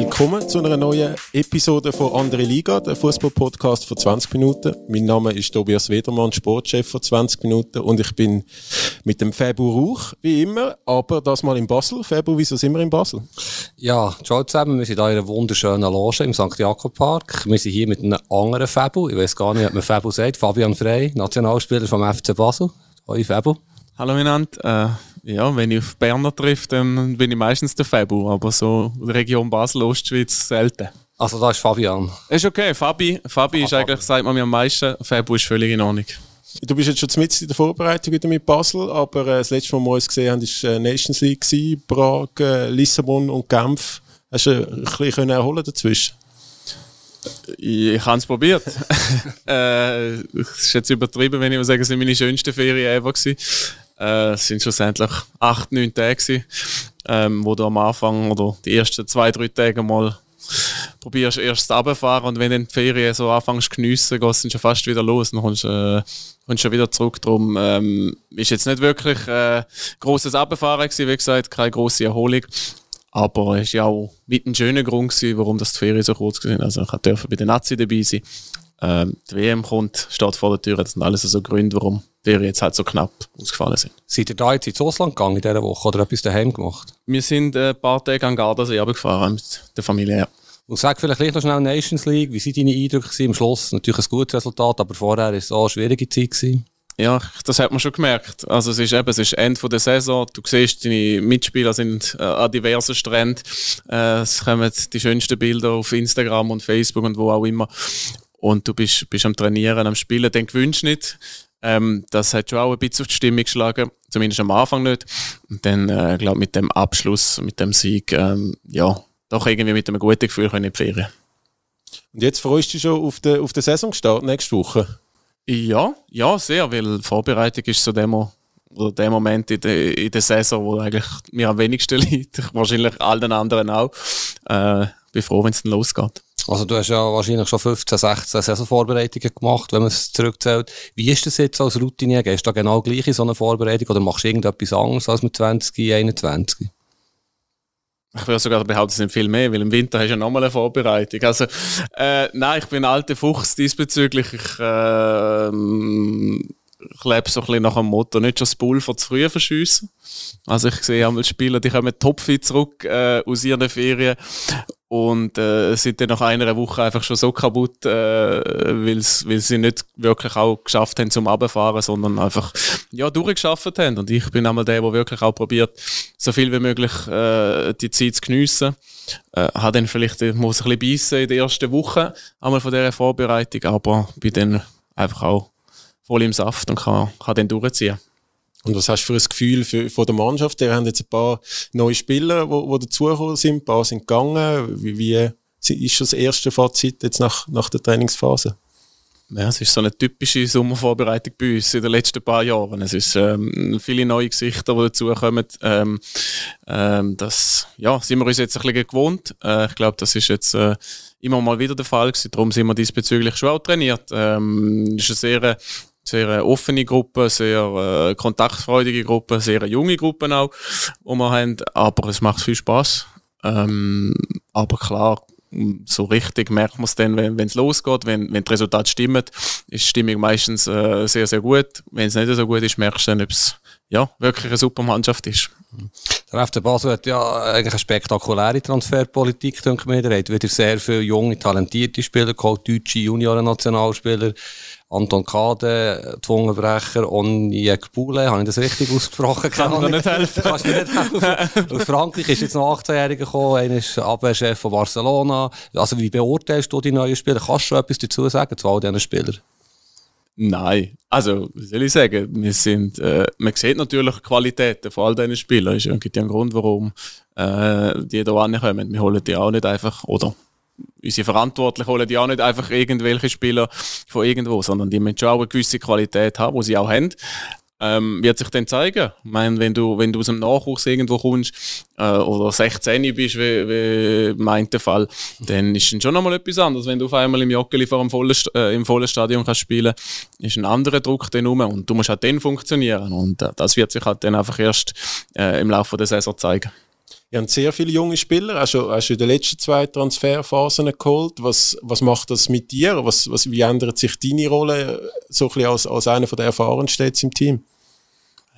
Willkommen zu einer neuen Episode von Andere Liga, der Fußball-Podcast von 20 Minuten. Mein Name ist Tobias Wedermann, Sportchef von 20 Minuten und ich bin mit dem Fabu Rauch, wie immer, aber das mal in Basel. Fabu, wieso sind wir in Basel? Ja, ciao zusammen, wir sind hier in einer wunderschönen Loge im St. Jakob Park. Wir sind hier mit einem anderen Fabu, ich weiß gar nicht, ob man Fabu sagt, Fabian Frey, Nationalspieler vom FC Basel. Hoi Fabu. Hallo miteinander. Äh ja, wenn ich auf Berner treffe, dann bin ich meistens der Fabu, aber so Region Basel, Ostschweiz selten. Also da ist Fabian. Ist okay, Fabi, Fabi ah, ist eigentlich, sagt man mir am meisten, Fabu ist völlig in Ordnung. Du bist jetzt schon mit in der Vorbereitung wieder mit Basel, aber äh, das letzte Mal, wo wir uns gesehen haben, war äh, Nations League, gewesen, Prag, äh, Lissabon und Genf. Hast du ein bisschen erholen dazwischen? Ich habe es probiert. äh, es ist jetzt übertrieben, wenn ich sage, es waren meine schönsten Ferien ever. Gewesen. Äh, es sind schlussendlich acht, neun Tage, ähm, wo du am Anfang oder die ersten zwei, drei Tage mal probierst erst runterfahren und wenn dann die Ferien so anfängst zu geniessen, gehst du schon fast wieder los. Dann kommst du äh, kommst schon wieder zurück. Darum ähm, ist jetzt nicht wirklich äh, grosses gewesen, wie gesagt, keine grosse Erholung. Aber es war ja auch mit ein schöner Grund, gewesen, warum das die Ferien so kurz waren. Also ich durfte bei den Nazi dabei sein. Ähm, die WM kommt, steht vor der Tür. Das sind alles so Gründe, warum die jetzt halt so knapp ausgefallen sind. Seid ihr da jetzt ins Ausland gegangen in dieser Woche oder etwas daheim gemacht? Wir sind äh, ein paar Tage an Gardasee gefahren mit der Familie. Ja. Und sag vielleicht noch schnell Nations League. Wie sind deine Eindrücke am Schluss? Natürlich ein gutes Resultat, aber vorher war es auch eine schwierige Zeit. Gewesen. Ja, das hat man schon gemerkt. Also es ist eben, es ist Ende der Saison. Du siehst, deine Mitspieler sind äh, an diversen Stränden. Äh, es kommen die schönsten Bilder auf Instagram und Facebook und wo auch immer und du bist, bist am Trainieren, am Spielen, dann gewünscht nicht. Ähm, das hat schon auch ein bisschen auf die Stimmung geschlagen, zumindest am Anfang nicht. Und dann, äh, glaube mit dem Abschluss, mit dem Sieg, ähm, ja, doch irgendwie mit einem guten Gefühl können in die Ferien. Und jetzt freust du dich schon auf den, auf den Saisonstart nächste Woche? Ja, ja, sehr, weil Vorbereitung ist so dem, oder der Moment in der, in der Saison, wo eigentlich mir am wenigsten liegt. Wahrscheinlich allen anderen auch. Äh, bin froh, wenn es dann losgeht. Also du hast ja wahrscheinlich schon 15, 16 Saisonvorbereitungen gemacht, wenn man es zurückzählt. Wie ist das jetzt als Routine? Gehst du da genau gleich in so eine Vorbereitung oder machst du irgendetwas anderes als mit 20, 21? Ich würde sogar behaupten, es sind viel mehr, weil im Winter hast du ja nochmal eine Vorbereitung. Also, äh, nein, ich bin ein alter Fuchs diesbezüglich. Ich, äh, ich lebe so ein bisschen nach dem Motto, nicht schon das Pulver zu früh verschiessen. Also ich sehe einmal Spieler, die kommen topfit zurück äh, aus ihren Ferien und äh, sind dann nach einer Woche einfach schon so kaputt, äh, weil sie nicht wirklich auch geschafft haben zum Abfahren, sondern einfach ja durchgeschafft haben. Und ich bin einmal der, der wirklich auch probiert, so viel wie möglich äh, die Zeit zu geniessen. Äh, hat dann vielleicht muss ein bisschen beißen in der ersten Woche einmal von dieser Vorbereitung, aber bin dann einfach auch voll im Saft und kann, kann dann durchziehen. Und was hast du für ein Gefühl für, von der Mannschaft? Wir haben jetzt ein paar neue Spieler, die dazugekommen sind, ein paar sind gegangen. Wie, wie ist das erste Fazit jetzt nach, nach der Trainingsphase? Ja, es ist so eine typische Sommervorbereitung bei uns in den letzten paar Jahren. Es ist ähm, viele neue Gesichter, die dazukommen. Ähm, ähm, das ja, sind wir uns jetzt ein bisschen gewohnt. Äh, ich glaube, das ist jetzt äh, immer mal wieder der Fall gewesen. Darum sind wir diesbezüglich schon auch trainiert. Ähm, ist eine sehr sehr offene Gruppe, sehr äh, kontaktfreudige Gruppe, sehr junge Gruppe auch, die wir haben. Aber es macht viel Spaß. Ähm, aber klar, so richtig merkt man es dann, wenn es losgeht, wenn, wenn das Resultat stimmt, ist die Stimmung meistens äh, sehr, sehr gut. Wenn es nicht so gut ist, merkst du dann, ob es ja, wirklich eine super Mannschaft ist. Der FC Basel hat ja eigentlich eine spektakuläre Transferpolitik, denke ich mir. Er hat wieder sehr viele junge, talentierte Spieler geholt, deutsche Junioren-Nationalspieler. Anton Kade, Zungenbrecher, Onjek Bule, habe ich das richtig ausgesprochen? Kann mir nicht helfen. Kannst mir nicht helfen. Aus Frankreich ist jetzt noch 18-Jähriger gekommen, einer ist Abwehrchef von Barcelona. Also wie beurteilst du die neuen Spieler? Kannst du schon etwas dazu sagen zu all diesen Spielern? Nein, also, wie soll ich sagen, wir sind, äh, man sieht natürlich die Qualitäten von all diesen Spielern. Es gibt ja einen Grund, warum äh, die hier ankommen. Wir holen die auch nicht einfach, oder unsere Verantwortlichen holen die auch nicht einfach irgendwelche Spieler von irgendwo, sondern die müssen schon auch eine gewisse Qualität haben, die sie auch haben. ähm, wird sich dann zeigen. Ich meine, wenn du, wenn du aus dem Nachwuchs irgendwo kommst äh, oder 16 bist, wie, wie meint der Fall, dann ist es schon nochmal etwas anderes. Wenn du auf einmal im Joggeli vor einem vollen, äh, im vollen Stadion kannst spielen ist ein anderer Druck dann rum und du musst halt dann funktionieren. Und äh, das wird sich halt dann einfach erst äh, im Laufe der Saison zeigen. Ihr habt sehr viele junge Spieler, hast du, hast du in den letzten zwei Transferphasen geholt. Was, was macht das mit dir? Was, was, wie ändert sich deine Rolle so ein bisschen als, als einer der erfahrensten jetzt im Team?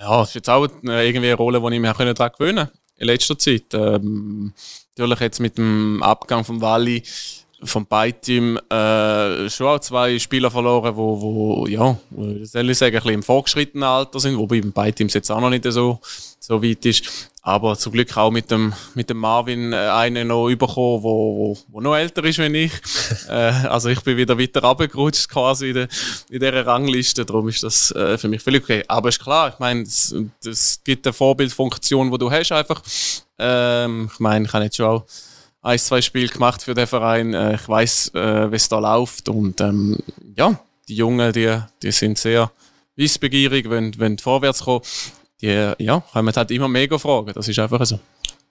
Ja, das ist jetzt auch irgendwie eine Rolle, die ich mich daran gewöhnen konnte in letzter Zeit. Ähm, natürlich jetzt mit dem Abgang von Wally vom Beiteam äh, schon auch zwei Spieler verloren, wo, wo ja, soll ich sagen, ein bisschen im fortgeschrittenen Alter sind, wobei beim Beiteam jetzt auch noch nicht so, so weit ist. Aber zum Glück auch mit dem, mit dem Marvin äh, einen noch bekommen, wo, wo, wo noch älter ist als ich. äh, also ich bin wieder weiter runtergerutscht quasi in, der, in dieser Rangliste, darum ist das äh, für mich völlig okay. Aber ist klar, ich meine, es gibt eine Vorbildfunktion, die du hast einfach. Ähm, ich meine, ich habe jetzt schon auch ein, zwei Spiele gemacht für den Verein. Äh, ich weiß, äh, wie es da läuft. Und ähm, ja, die Jungen, die, die sind sehr wissbegierig, wenn, wenn vorwärts kommen. Die ja, haben halt immer mega Fragen. Das ist einfach so.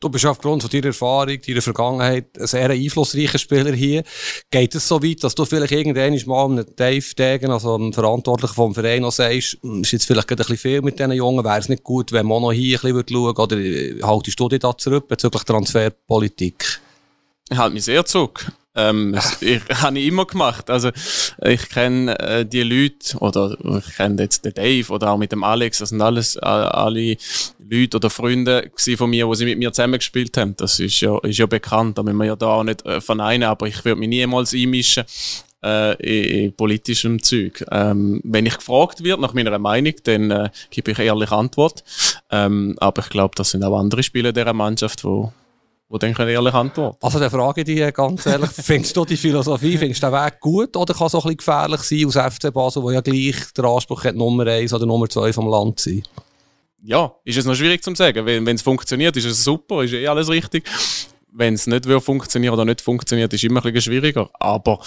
Du bist aufgrund von deiner Erfahrung, deiner Vergangenheit ein sehr einflussreicher Spieler hier. Geht es so weit, dass du vielleicht irgendwann mal einem Dave Degen, also einem Verantwortlichen vom Verein, noch sagst, hm, ist jetzt vielleicht ein bisschen viel mit diesen Jungen, wäre es nicht gut, wenn man noch hier ein bisschen schauen würde, oder äh, haltest du dich da zurück bezüglich Transferpolitik? Ich halte mich sehr zurück. Ähm, ich habe ich immer gemacht. Also ich kenne äh, die Leute oder ich kenne jetzt den Dave oder auch mit dem Alex. Das sind alles äh, alle Leute oder Freunde von mir, die sie mit mir zusammengespielt haben. Das ist ja, ist ja bekannt. Da müssen wir ja da auch nicht äh, verneinen. Aber ich würde mich niemals einmischen äh, in, in politischem Zeug. Ähm, wenn ich gefragt wird nach meiner Meinung, dann äh, gebe ich ehrlich Antwort. Ähm, aber ich glaube, das sind auch andere Spieler dieser Mannschaft, die dann können ehrlich antworten. Also der frage dich ganz ehrlich, findest du die Philosophie, findest du den Weg gut oder kann es auch ein bisschen gefährlich sein aus FC Basel, wo ja gleich der Anspruch hat, Nummer 1 oder Nummer 2 vom Land zu sein? Ja, ist es noch schwierig zu sagen. Wenn es funktioniert, ist es super, ist eh alles richtig. Wenn es nicht funktionieren oder nicht funktioniert, ist es immer ein bisschen schwieriger. Aber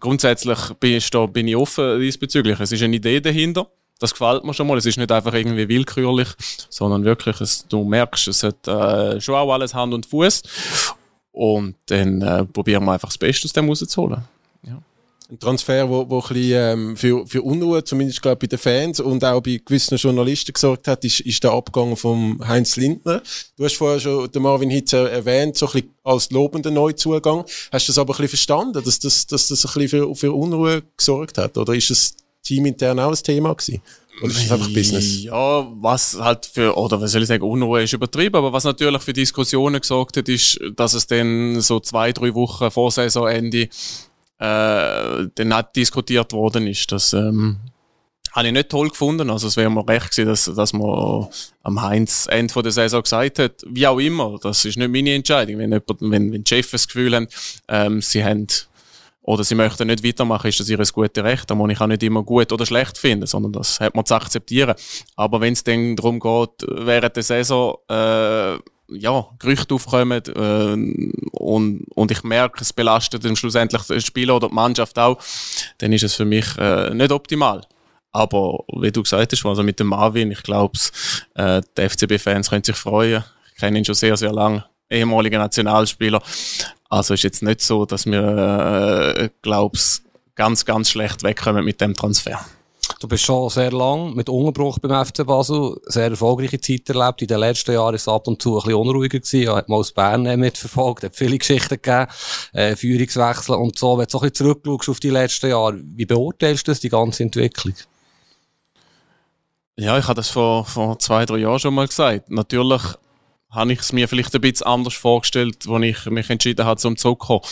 grundsätzlich bin ich, da, bin ich offen diesbezüglich. Es ist eine Idee dahinter das gefällt mir schon mal. Es ist nicht einfach irgendwie willkürlich, sondern wirklich, es, du merkst, es hat äh, schon auch alles Hand und Fuß. Und dann äh, probieren wir einfach das Beste aus dem rauszuholen. Ja. Ein Transfer, wo, wo ein bisschen, ähm, für, für Unruhe, zumindest glaube bei den Fans und auch bei gewissen Journalisten gesorgt hat, ist, ist der Abgang von Heinz Lindner. Du hast vorher schon den Marvin Hitzer erwähnt, so ein bisschen als lobender Neuzugang. Hast du das aber ein bisschen verstanden, dass das, dass das ein bisschen für, für Unruhe gesorgt hat? Oder ist es teamintern auch ein Thema gewesen? Oder ist das einfach Business? Ja, was halt für, oder was soll ich sagen, Unruhe ist übertrieben, aber was natürlich für Diskussionen gesorgt hat, ist, dass es dann so zwei, drei Wochen vor Saisonende äh, dann nicht diskutiert worden ist. Das ähm, habe ich nicht toll gefunden. Also es wäre mir recht gewesen, dass, dass man am Heinz Ende der Saison gesagt hat, wie auch immer, das ist nicht meine Entscheidung. Wenn, jemand, wenn, wenn die Chefs das Gefühl haben, ähm, sie haben oder sie möchten nicht weitermachen, ist das ihr gutes Recht. Da muss ich auch nicht immer gut oder schlecht finden, sondern das hat man zu akzeptieren. Aber wenn es dann darum geht, während der Saison, äh, ja, Gerüchte aufkommen äh, und, und ich merke, es belastet dann schlussendlich den Spieler oder die Mannschaft auch, dann ist es für mich äh, nicht optimal. Aber wie du gesagt hast, also mit dem Marvin, ich glaube, äh, die FCB-Fans können sich freuen. Ich kenne ihn schon sehr, sehr lange ehemaliger Nationalspieler. Also ist jetzt nicht so, dass wir, äh, glaub's, ganz, ganz schlecht wegkommen mit dem Transfer. Du bist schon sehr lang mit Unterbruch beim FC Basel, sehr erfolgreiche Zeit erlebt. In den letzten Jahren ist es ab und zu ein bisschen unruhiger gewesen. Hat mal aus Bern mitverfolgt, hat viele Geschichten gegeben, äh, Führungswechsel und so. Wenn du so ein bisschen zurückschaust auf die letzten Jahre, wie beurteilst du das, die ganze Entwicklung? Ja, ich habe das vor, vor zwei, drei Jahren schon mal gesagt. Natürlich habe ich es mir vielleicht ein bisschen anders vorgestellt, als ich mich entschieden habe, zum zurückzukommen.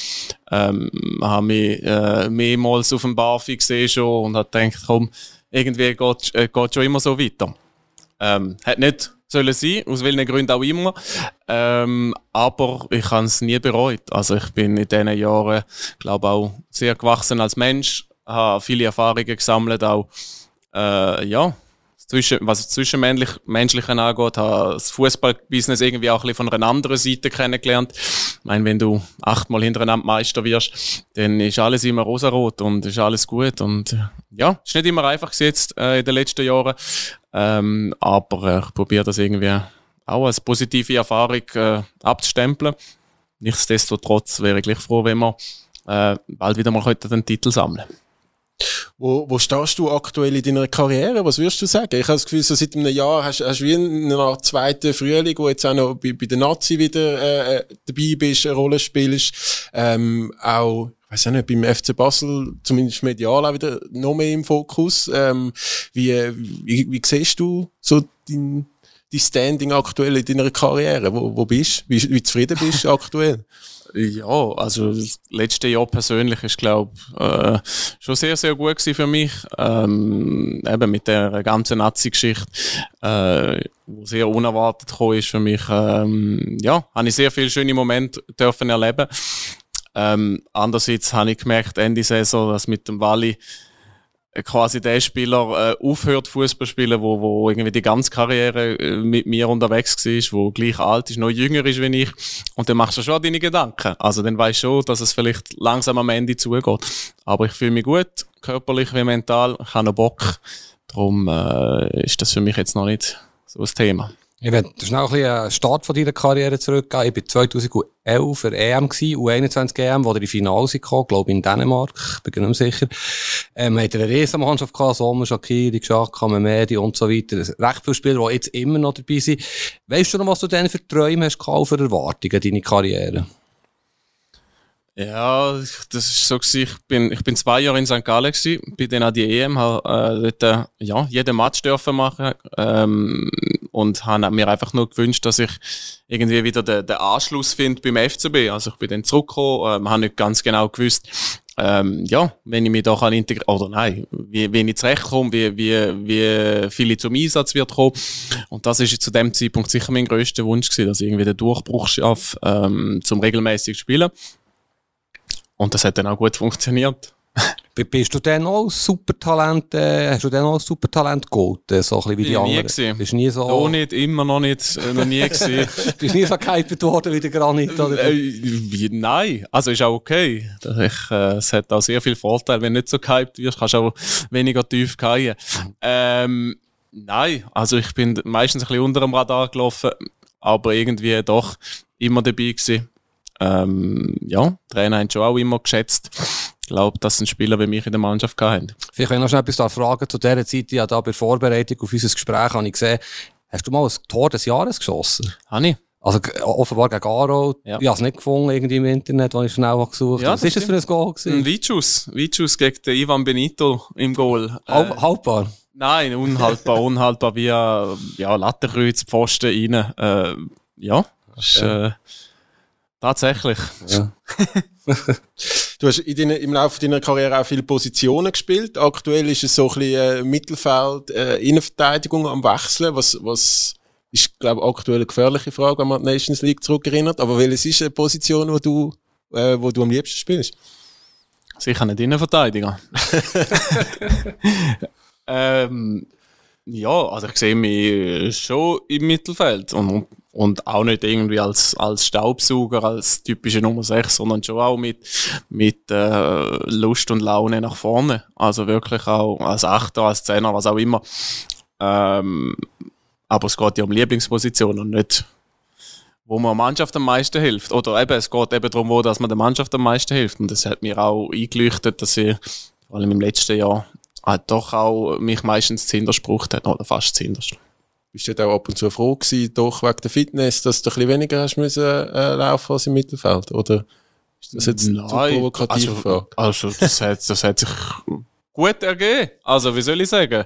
Ähm, habe mich äh, mehrmals auf dem BAFI gesehen schon und habe gedacht, komm, irgendwie geht, äh, schon immer so weiter. Ähm, hat nicht sollen sein, aus welchen Gründen auch immer. Ähm, aber ich habe es nie bereut. Also ich bin in diesen Jahren, glaube auch sehr gewachsen als Mensch, habe viele Erfahrungen gesammelt, auch äh, ja, zwischen, was das Zwischenmenschliche angeht, habe das Fußballbusiness irgendwie auch ein von einer anderen Seite kennengelernt. Ich meine, wenn du achtmal hintereinander Meister wirst, dann ist alles immer rosarot und ist alles gut. Und ja, ist nicht immer einfach jetzt äh, in den letzten Jahren. Ähm, aber äh, ich probiere das irgendwie auch als positive Erfahrung äh, abzustempeln. Nichtsdestotrotz wäre ich gleich froh, wenn wir äh, bald wieder mal den Titel sammeln wo, wo stehst du aktuell in deiner Karriere? Was würdest du sagen? Ich habe das Gefühl, so seit einem Jahr hast du wie eine Art zweiten Frühling, wo jetzt auch noch bei, bei der Nazi wieder äh, äh dabei bist, eine Rolle spielst. Ähm, auch, ich weiß nicht, beim FC Basel, zumindest medial auch wieder noch mehr im Fokus. Ähm, wie, wie, wie siehst du so dein, dein Standing aktuell in deiner Karriere? Wo, wo bist du? Wie, wie zufrieden bist du aktuell? Ja, also das letzte Jahr persönlich ist, glaube äh, schon sehr, sehr gut gewesen für mich. Ähm, eben mit der ganzen Nazi-Geschichte, äh, wo sehr unerwartet gekommen ist für mich. Ähm, ja, habe ich sehr viele schöne Momente dürfen erleben. Ähm, andererseits habe ich gemerkt, Ende Saison, dass mit dem Wally quasi der Spieler äh, aufhört Fußball spielen, wo, wo irgendwie die ganze Karriere äh, mit mir unterwegs war, wo gleich alt ist, noch jünger ist wie ich. Und dann machst du schon deine Gedanken. Also dann weißt du schon, dass es vielleicht langsam am Ende zugeht. Aber ich fühle mich gut, körperlich wie mental, ich habe noch Bock. Darum äh, ist das für mich jetzt noch nicht so ein Thema. Ich werde schnell ein bisschen einen Start von deiner Karriere zurückgehen. Ich war 2011 für EM gewesen, U21 EM, wo der in Finale kam, glaube ich in Dänemark, bin mir nicht sicher. Ähm, hat eine Riesenmannschaft gehabt, Sommer, Shakiri, Xhaka, Memedi und so weiter. Recht viele Spieler, die jetzt immer noch dabei sind. Weißt du noch, was du denn für Träume hast gehabt, für Erwartungen, deine Karriere? Ja, das ist so gewesen. Ich bin, ich bin zwei Jahre in St. Gallen gewesen, bin dann an die EM, habe äh, dort, ja, jeden Match dürfen machen, ähm, und habe mir einfach nur gewünscht, dass ich irgendwie wieder den, den Anschluss finde beim FCB. Also ich bin dann zurückgekommen, ähm, habe nicht ganz genau gewusst, ähm, ja, wenn ich mich da kann integrieren, oder nein, wie, wie ich zurechtkomme, wie, wie, wie viel ich zum Einsatz wird kommen. Und das ist zu dem Zeitpunkt sicher mein grösster Wunsch gewesen, dass ich irgendwie den Durchbruch schaffe, ähm, zum regelmäßig spielen. Und das hat dann auch gut funktioniert. Bist du denn auch Supertalent, äh, hast du denn auch Supertalent gegolten, so ein bisschen wie die anderen? Nie gewesen. Bist nie so... Noch nicht, immer noch nicht, äh, noch nie gesehen. Bist nie so gehypet worden wie der Granit, oder? Äh, nein, also ist auch okay. Ich, äh, es hat auch sehr viel Vorteil, wenn du nicht so gehyped wirst, kannst du auch weniger tief fallen. Ähm, nein, also ich bin meistens ein bisschen unter dem Radar gelaufen, aber irgendwie doch immer dabei gewesen. Ähm, ja, Trainer haben schon auch immer geschätzt. Ich glaube, dass ein Spieler wie mich in der Mannschaft haben. Vielleicht kann ich noch schnell etwas da fragen. Zu dieser Zeit, ja, da bei der Vorbereitung auf unser Gespräch habe ich gesehen, hast du mal ein Tor des Jahres geschossen? Habe ich. Also offenbar gegen Aro. Ja. Ich habe es nicht gefunden irgendwie im Internet, als ich schnell gesucht habe. Ja, Was ist das für ein Goal? Gewesen? Ein Weitschuss. Weitschuss gegen den Ivan Benito im Goal. Halb, äh, haltbar? Nein, unhaltbar. unhaltbar via ja, Lattenkreuz, Pfosten rein. Äh, ja, okay. ist, äh, tatsächlich. Ja. Du hast in deiner, im Laufe deiner Karriere auch viele Positionen gespielt. Aktuell ist es so ein bisschen äh, Mittelfeld, äh, Innenverteidigung am Wechseln, was, was ist, glaube ich, aktuell eine gefährliche Frage, wenn man die Nations League zurückerinnert. Aber welches ist eine Position, wo du, äh, wo du am liebsten spielst? Sicher nicht Innenverteidiger. ähm, ja, also ich sehe mich schon im Mittelfeld und und auch nicht irgendwie als, als Staubsauger, als typische Nummer 6, sondern schon auch mit, mit äh, Lust und Laune nach vorne. Also wirklich auch als Achter, als Zehner, was auch immer. Ähm, aber es geht ja um Lieblingsposition und nicht, wo man der Mannschaft am meisten hilft. Oder eben, es geht eben darum, wo dass man der Mannschaft am meisten hilft. Und das hat mir auch eingeleuchtet, dass ich vor allem im letzten Jahr halt doch auch mich meistens Zinderst gebraucht hat, oder fast Zinderst bist du auch ab und zu froh gewesen, doch wegen der Fitness, dass du ein bisschen weniger hast müssen, äh, laufen als im Mittelfeld? Oder ist das jetzt Nein, zu provokativ also, also das, hat, das hat sich gut ergeben. Also, wie soll ich sagen?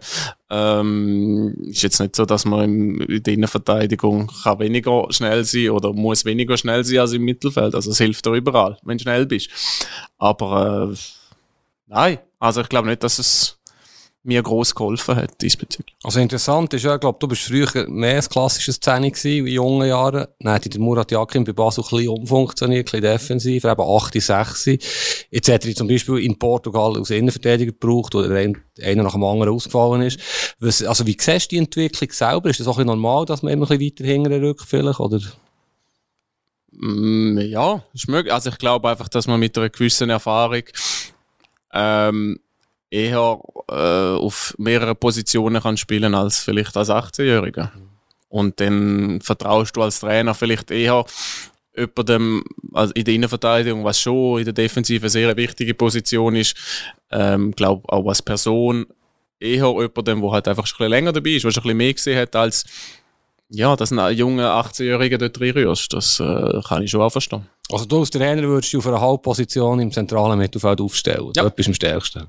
Ähm, ist jetzt nicht so, dass man in der Innenverteidigung kann weniger schnell sein oder muss weniger schnell sein als im Mittelfeld. Also, es hilft dir überall, wenn du schnell bist. Aber, äh, nein. Also, ich glaube nicht, dass es mir gross geholfen hat diesbezüglich. Also interessant ist ja, ich glaube, du bist früher mehr ein klassisches Szene gewesen, in jungen Jahren. Dann hat der Murat Yakin bei Basel ein bisschen umfunktioniert, ein bisschen defensiv, eben 8, 6. Jetzt hat er zum Beispiel in Portugal als Innenverteidiger gebraucht, oder einer nach dem anderen ausgefallen ist. Was, also wie siehst du die Entwicklung selber? Ist das auch ein normal, dass man immer ein bisschen weiter hinten rückt vielleicht, oder? Mm, ja, ist möglich. Also ich glaube einfach, dass man mit einer gewissen Erfahrung ähm, eher äh, auf mehreren Positionen kann spielen als vielleicht als 18-Jähriger. Und dann vertraust du als Trainer vielleicht eher jemandem also in der Innenverteidigung, was schon in der Defensive eine sehr wichtige Position ist, ähm, glaube auch als Person eher jemandem, der halt einfach schon ein bisschen länger dabei ist, der schon ein bisschen mehr gesehen hat, als ja, dass ein junger 18-Jähriger dort reinrührst. Das äh, kann ich schon auch verstehen. Also du als Trainer würdest du auf einer Halbposition im zentralen Mittelfeld aufstellen? Ja. Dort bist du am stärksten?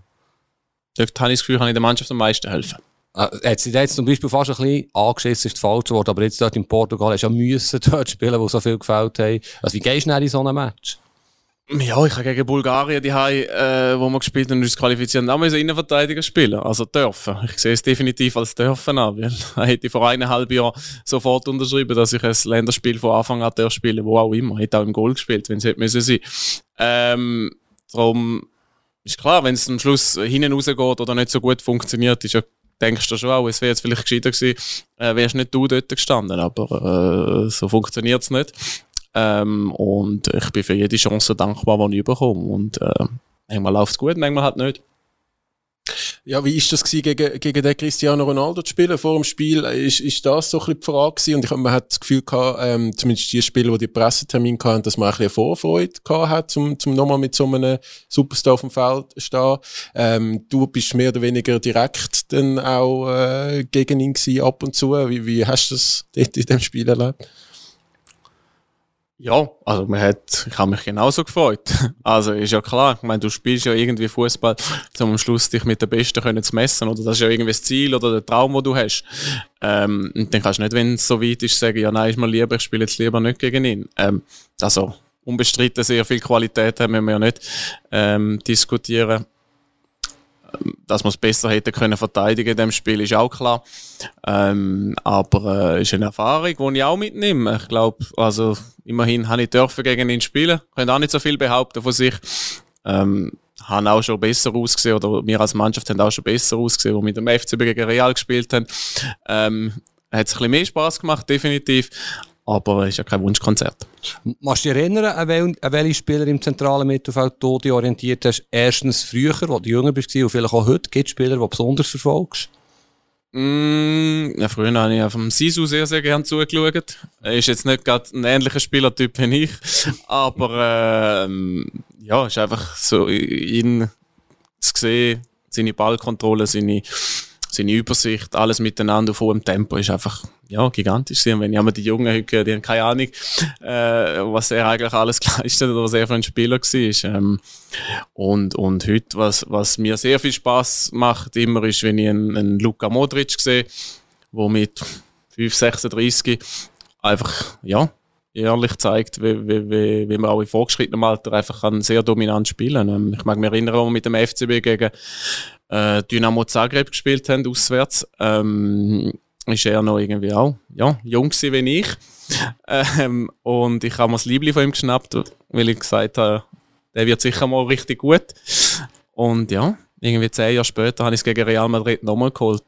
Dort habe ich das Gefühl, kann ich der Mannschaft am meisten helfen. Äh, hat sie jetzt zum Beispiel fast ein bisschen angeschissen, ist das falsche Wort, aber jetzt dort in Portugal hast du ja müssen dort spielen, wo so viel gefällt haben. Also wie gehst du schnell in so ein Match? Ja, ich habe gegen Bulgarien die äh, wo wir gespielt haben und uns qualifiziert haben, auch Innenverteidiger spielen. Also dürfen. Ich sehe es definitiv als dürfen an, weil er hätte vor eineinhalb Jahren sofort unterschrieben, dass ich ein Länderspiel von Anfang an darf spielen, wo auch immer. Hätte auch im Goal gespielt, wenn es hätte müssen sein. Ähm, darum ist klar, wenn es am Schluss hinten rausgeht oder nicht so gut funktioniert, ist ja denkst du schon auch, es wäre jetzt vielleicht gescheiter gewesen, äh, wärst nicht du dort gestanden, aber äh, so funktioniert es nicht. Ähm, und ich bin für jede Chance dankbar, die ich bekomme. Und äh, manchmal läuft es gut, manchmal halt nicht. Ja, wie ist das gewesen, gegen, gegen den Cristiano Ronaldo zu spielen vor dem Spiel? Ist, ist das so ein bisschen die Frage gewesen? Und ich, man hat das Gefühl gehabt, ähm, zumindest die Spieler, die die Pressetermin hatten, dass man ein bisschen Vorfreude gehabt hat, zum, zum nochmal mit so einem Superstar auf dem Feld zu stehen. Ähm, du bist mehr oder weniger direkt dann auch äh, gegen ihn gewesen, ab und zu. Wie, wie hast du das dort in dem Spiel erlebt? Ja, also man hat, ich habe mich genauso gefreut. Also ist ja klar, ich meine, du spielst ja irgendwie Fußball, um am Schluss dich mit den Besten können zu messen, oder das ist ja irgendwie das Ziel oder der Traum, wo du hast. Ähm, und dann kannst du nicht, wenn es so weit ist, sagen, ja nein, ist mir lieber, ich spiele jetzt lieber nicht gegen ihn. Ähm, also unbestritten sehr viel Qualität haben wir ja nicht ähm, diskutieren dass man es besser hätte können verteidigen in dem Spiel, ist auch klar. Ähm, aber äh, ist eine Erfahrung, die ich auch mitnehme. Ich glaube, also immerhin habe ich dürfen gegen ihn spielen. Kann auch nicht so viel behaupten von sich. Ähm, haben auch schon besser ausgesehen oder wir als Mannschaft haben auch schon besser ausgesehen, wo mit dem FCB gegen Real gespielt haben. Ähm, hat es ein bisschen mehr Spaß gemacht, definitiv. Aber es ist ja kein Wunschkonzert. Machst du dich erinnern, an, wel an welche Spieler im zentralen Mittelfeld du dich orientiert hast? Erstens früher, als du jünger bist, und vielleicht auch heute, gibt es Spieler, die du besonders verfolgst? Mm, ja, früher habe ich auf dem Sisu sehr, sehr gerne zugeschaut. Er ist jetzt nicht gerade ein ähnlicher Spielertyp wie ich, aber ähm, ja, ist einfach so ihn zu sehen, seine Ballkontrolle, seine seine Übersicht, alles miteinander auf hohem Tempo ist einfach ja, gigantisch. Und wenn ich einmal die Jungen heute die haben keine Ahnung, äh, was er eigentlich alles geleistet oder was er für ein Spieler war. Ähm, und, und heute, was, was mir sehr viel Spaß macht, immer ist, wenn ich einen, einen Luka Modric sehe, der mit 5, 36 einfach, ja, ehrlich zeigt, wie, wie, wie, wie man auch in fortgeschrittenem Alter einfach kann sehr dominant spielen kann. Ich mag mich erinnern, mit dem FCB gegen äh, Dynamo Zagreb gespielt haben, auswärts, ähm, ist er noch irgendwie auch ja, jung gewesen wie ich. Ähm, und ich habe mir das Liebling von ihm geschnappt, weil ich gesagt habe, der wird sicher mal richtig gut. Und ja, irgendwie zehn Jahre später habe ich es gegen Real Madrid nochmal geholt,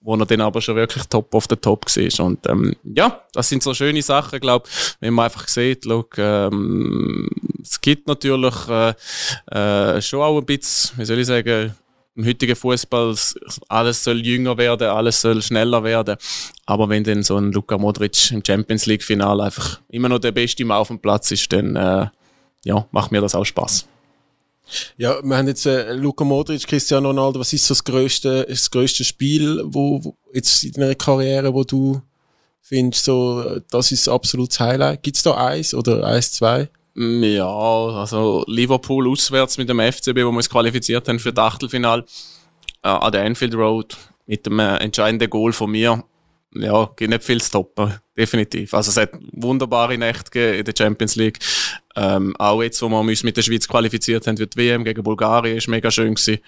wo er dann aber schon wirklich top auf der Top war. Und ähm, ja, das sind so schöne Sachen, glaube wenn man einfach sieht, look, ähm, es gibt natürlich äh, äh, schon auch ein bisschen, wie soll ich sagen, im heutigen Fußball alles soll jünger werden, alles soll schneller werden. Aber wenn dann so ein Luka Modric im Champions League Finale einfach immer noch der Beste Mann auf dem Platz ist, dann äh, ja, macht mir das auch Spaß. Ja, wir haben jetzt äh, Luka Modric, Cristiano Ronaldo. Was ist so das größte, das größte Spiel, wo, wo jetzt in deiner Karriere, wo du findest, so, das ist absolutes Highlight? Gibt's da eins oder eins, zwei? Ja, also Liverpool auswärts mit dem FCB, wo wir uns qualifiziert haben für das Achtelfinal äh, an der Anfield Road mit dem äh, entscheidenden Goal von mir. Ja, geht nicht viel zu toppen, definitiv. Also es hat wunderbare Nächte in der Champions League. Ähm, auch jetzt, wo wir uns mit der Schweiz qualifiziert haben für die WM gegen Bulgarien, ist mega schön gewesen.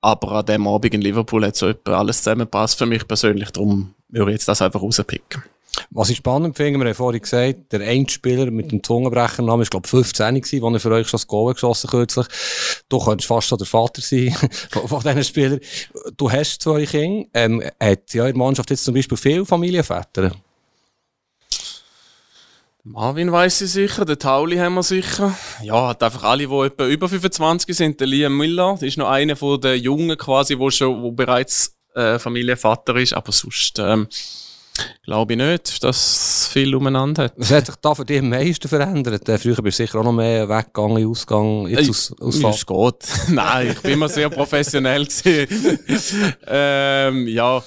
Aber an dem Abend in Liverpool hat so etwa alles zusammenpasst für mich persönlich. Darum würde ich jetzt das einfach rauspicken. Was ich spannend finde, wir haben vorhin gesagt, der Endspieler mit dem Zungenbrechernamen ist, glaube ich, 15 gewesen, als er für euch schon das Goal geschossen kürzlich. Du könntest fast schon der Vater sein von, diesen Spielern. Du hast zwei Kinder. Ähm, hat ja in der Mannschaft jetzt zum Beispiel viele Familienväter? Marvin weiß ich sicher, den Tauli haben wir sicher. Ja, hat einfach alle, die etwa über 25 sind. Der Liam Miller, das ist noch einer den Jungen quasi, wo wo bereits äh, Familienvater ist, aber sonst, ähm, glaube ich nicht, dass viel umeinander hat. Was hat sich da für dich am meisten verändert? Äh, früher bist du sicher auch noch mehr weggegangen, Ausgang, jetzt aus, aus Ja, Es geht. Nein, ich bin immer sehr professionell gewesen. ähm, ja,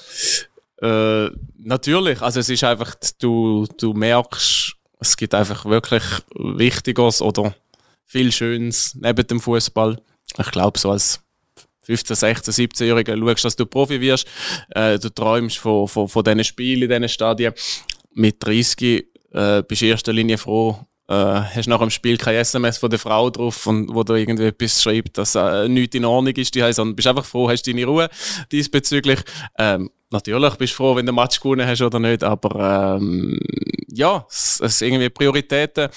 äh, natürlich. Also es ist einfach, du, du merkst, es gibt einfach wirklich Wichtigeres oder viel Schönes neben dem Fußball. Ich glaube, so als 15, 16, 17-Jähriger schaust, dass du Profi wirst. Äh, du träumst von, von, von diesen Spielen in diesen Stadien. Mit 30 äh, bist du in erster Linie froh, äh, hast nach dem Spiel kein SMS von der Frau drauf, und, wo da irgendwie etwas schreibt, dass äh, nichts in Ordnung ist, die sondern bist einfach froh, hast deine Ruhe diesbezüglich. Ähm, natürlich bist du froh, wenn du den Match gewonnen hast oder nicht, aber ähm, ja, es, es irgendwie Prioritäten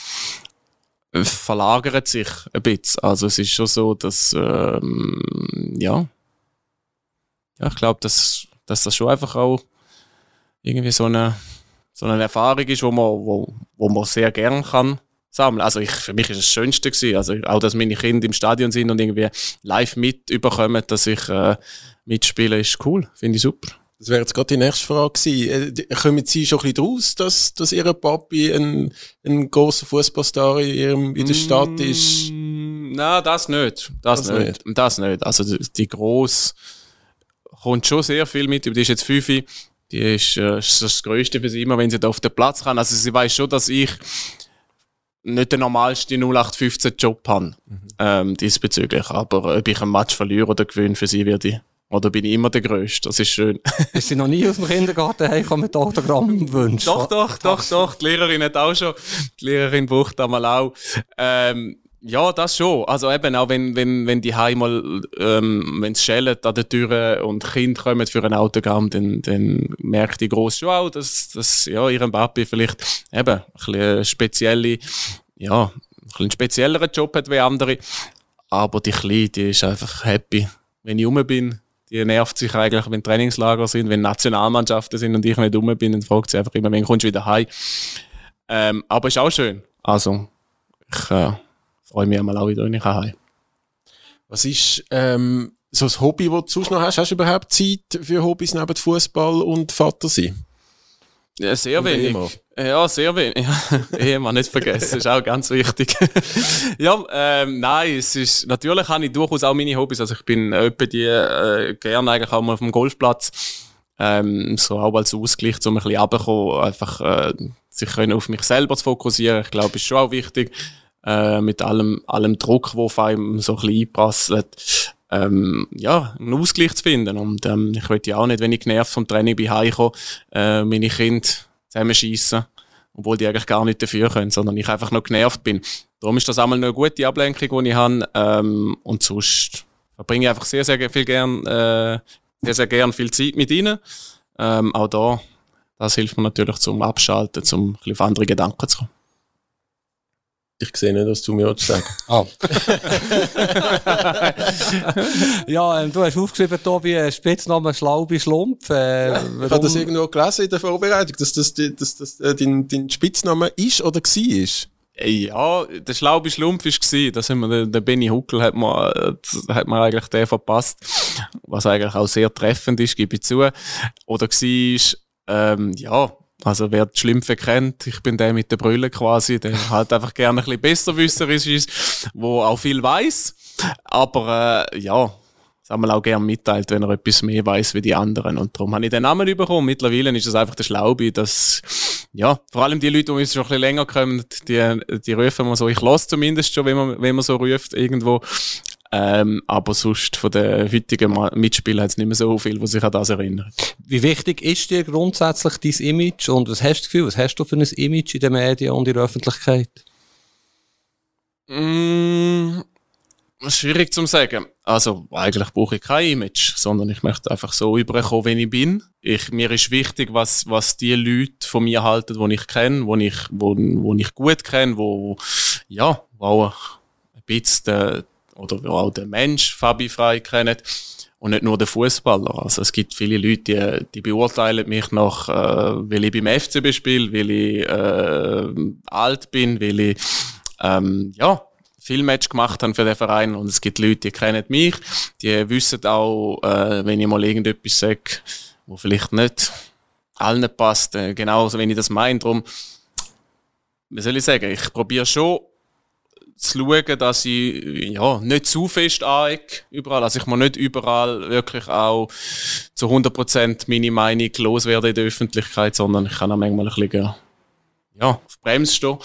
verlagern sich ein bisschen. Also es ist schon so, dass ähm, ja, ja, ich glaube, dass, dass das schon einfach auch irgendwie so eine so eine Erfahrung ist, wo man, wo, wo man sehr gern kann sammeln. Also ich, für mich ist das Schönste gewesen. Also auch, dass meine Kinder im Stadion sind und irgendwie live mit überkommen, dass ich äh, mitspiele, ist cool. Finde ich super. Das wäre jetzt gerade die nächste Frage gewesen. Äh, Kommen Sie schon ein bisschen daraus, dass, dass Ihr Papi ein, ein großer Fußballstar in, ihrem- in der Stadt ist? Mm, Nein, das nicht. Das, Das nicht. Das nicht. Also die, die Gross kommt schon sehr viel mit. Die ist jetzt fünf. Die ist, äh, ist das Größte für sie immer, wenn sie da auf den Platz kann. Also sie weiß schon, dass ich nicht den normalsten 0815 Job habe ähm, diesbezüglich. Aber ob ich ein Match verliere oder gewinne, für sie werde ich. Oder bin ich immer der Größte. Das ist schön. Ist sie noch nie aus dem Kindergarten heimgekommen mit Autogrammwünschen? Doch, doch, doch, doch. Die Lehrerin hat auch schon. Die Lehrerin braucht da mal auch. Ähm, ja, das schon. Also eben auch wenn, wenn, wenn die Heim mal, ähm, wenn es schellt an der Tür und Kinder kommen für ein Autogramm, dann, dann merkt die Gross schon auch, dass, dass ja, ihrem Papi vielleicht eben ein bisschen spezielle, ja, ein spezielleren Job hat wie andere. Aber die Kleine, die ist einfach happy, wenn ich rum bin. Die nervt sich eigentlich, wenn Trainingslager sind, wenn Nationalmannschaften sind und ich nicht rum bin, dann fragt sie einfach immer, wann kommst du wieder heim. Ähm, aber ist auch schön. Also, ich äh, freue mich einmal auch wieder, wenn ich heim Was ist ähm, so ein Hobby, das du sonst noch hast? Hast du überhaupt Zeit für Hobbys neben Fußball und Vater sein? Ja, sehr Und wenig. Ehemann. Ja, sehr wenig. Ehemann nicht vergessen, ist auch ganz wichtig. ja, ähm, nein, es ist, natürlich habe ich durchaus auch meine Hobbys. Also ich bin öppe die äh, gerne eigentlich auch mal auf dem Golfplatz. Ähm, so auch als Ausgleich, um ein bisschen runterzukommen, einfach äh, sich können auf mich selber zu fokussieren. Ich glaube, ist schon auch wichtig, äh, mit allem, allem Druck, der auf einem so ein bisschen einprasselt ähm, ja, einen Ausgleich zu finden. Und ähm, ich wollte ja auch nicht, wenn ich genervt vom Training bin, heimkomme, äh, meine Kinder zusammenschießen, obwohl die eigentlich gar nicht dafür können, sondern ich einfach noch genervt bin. Darum ist das einmal eine gute Ablenkung, die ich habe. Ähm, und sonst verbringe ich einfach sehr, sehr viel gern, äh, sehr, sehr gern viel Zeit mit ihnen. Ähm, auch da, das hilft mir natürlich zum Abschalten, zum ein bisschen auf andere Gedanken zu kommen. Ich sehe nicht, was du mir jetzt sagst. Ah. ja, ähm, du hast aufgeschrieben, Tobi, äh, Spitzname Schlaubi Schlumpf. Äh, Ich habe das irgendwo gelesen in der Vorbereitung, dass das, dass das äh, dein, dein Spitzname ist oder war. Ja, der Schlaube Schlumpf war gsi. Das haben wir, der, der Benny Huckel hat mir, äh, hat mir eigentlich den verpasst. Was eigentlich auch sehr treffend ist, gebe ich zu. Oder gsi ist, ähm, ja, also wer die Schlümpfe kennt, ich bin der mit der Brille quasi, der halt einfach gerne ein bisschen besserwisserisch ist, wo auch viel weiß. Aber, äh, ja, das haben wir auch gerne mitteilt, wenn er etwas mehr weiß wie die anderen. Und darum habe ich den Namen bekommen. Mittlerweile ist es einfach der Schlaubi, das, ja, vor allem die Leute, die uns schon ein bisschen länger kommen, die, die rufen wir so, ich lasse zumindest schon, wenn man, wenn man so ruft irgendwo. Ähm, aber sonst von den heutigen Mitspielern hat es nicht mehr so viel, die sich an das erinnern. Wie wichtig ist dir grundsätzlich dein Image und was hast du Gefühl, was hast du für ein Image in den Medien und in der Öffentlichkeit? Mm, schwierig zu sagen. Also, eigentlich brauche ich kein Image, sondern ich möchte einfach so überkommen, wie ich bin. Ich, mir ist wichtig, was, was die Leute von mir halten, die ich kenne, wo ich, wo, wo ich gut kenne, wo, ja, wo auch ein bisschen, oder auch den Mensch Fabi Frei kennen und nicht nur den Fußballer. Also es gibt viele Leute, die, die beurteilen mich nach, äh, weil ich beim FCB spiele, weil ich äh, alt bin, weil ich ähm, ja viel Match gemacht habe für den Verein. Und es gibt Leute, die kennen mich, die wissen auch, äh, wenn ich mal irgendetwas sage, wo vielleicht nicht allen passt, äh, genauso wenn ich das meine. Darum, wie soll ich sagen, ich probiere schon zu schauen, dass ich ja, nicht zu fest anecke überall. Also ich muss nicht überall wirklich auch zu 100% meine Meinung loswerden in der Öffentlichkeit, sondern ich kann auch manchmal ein bisschen ja, auf Bremse stehen.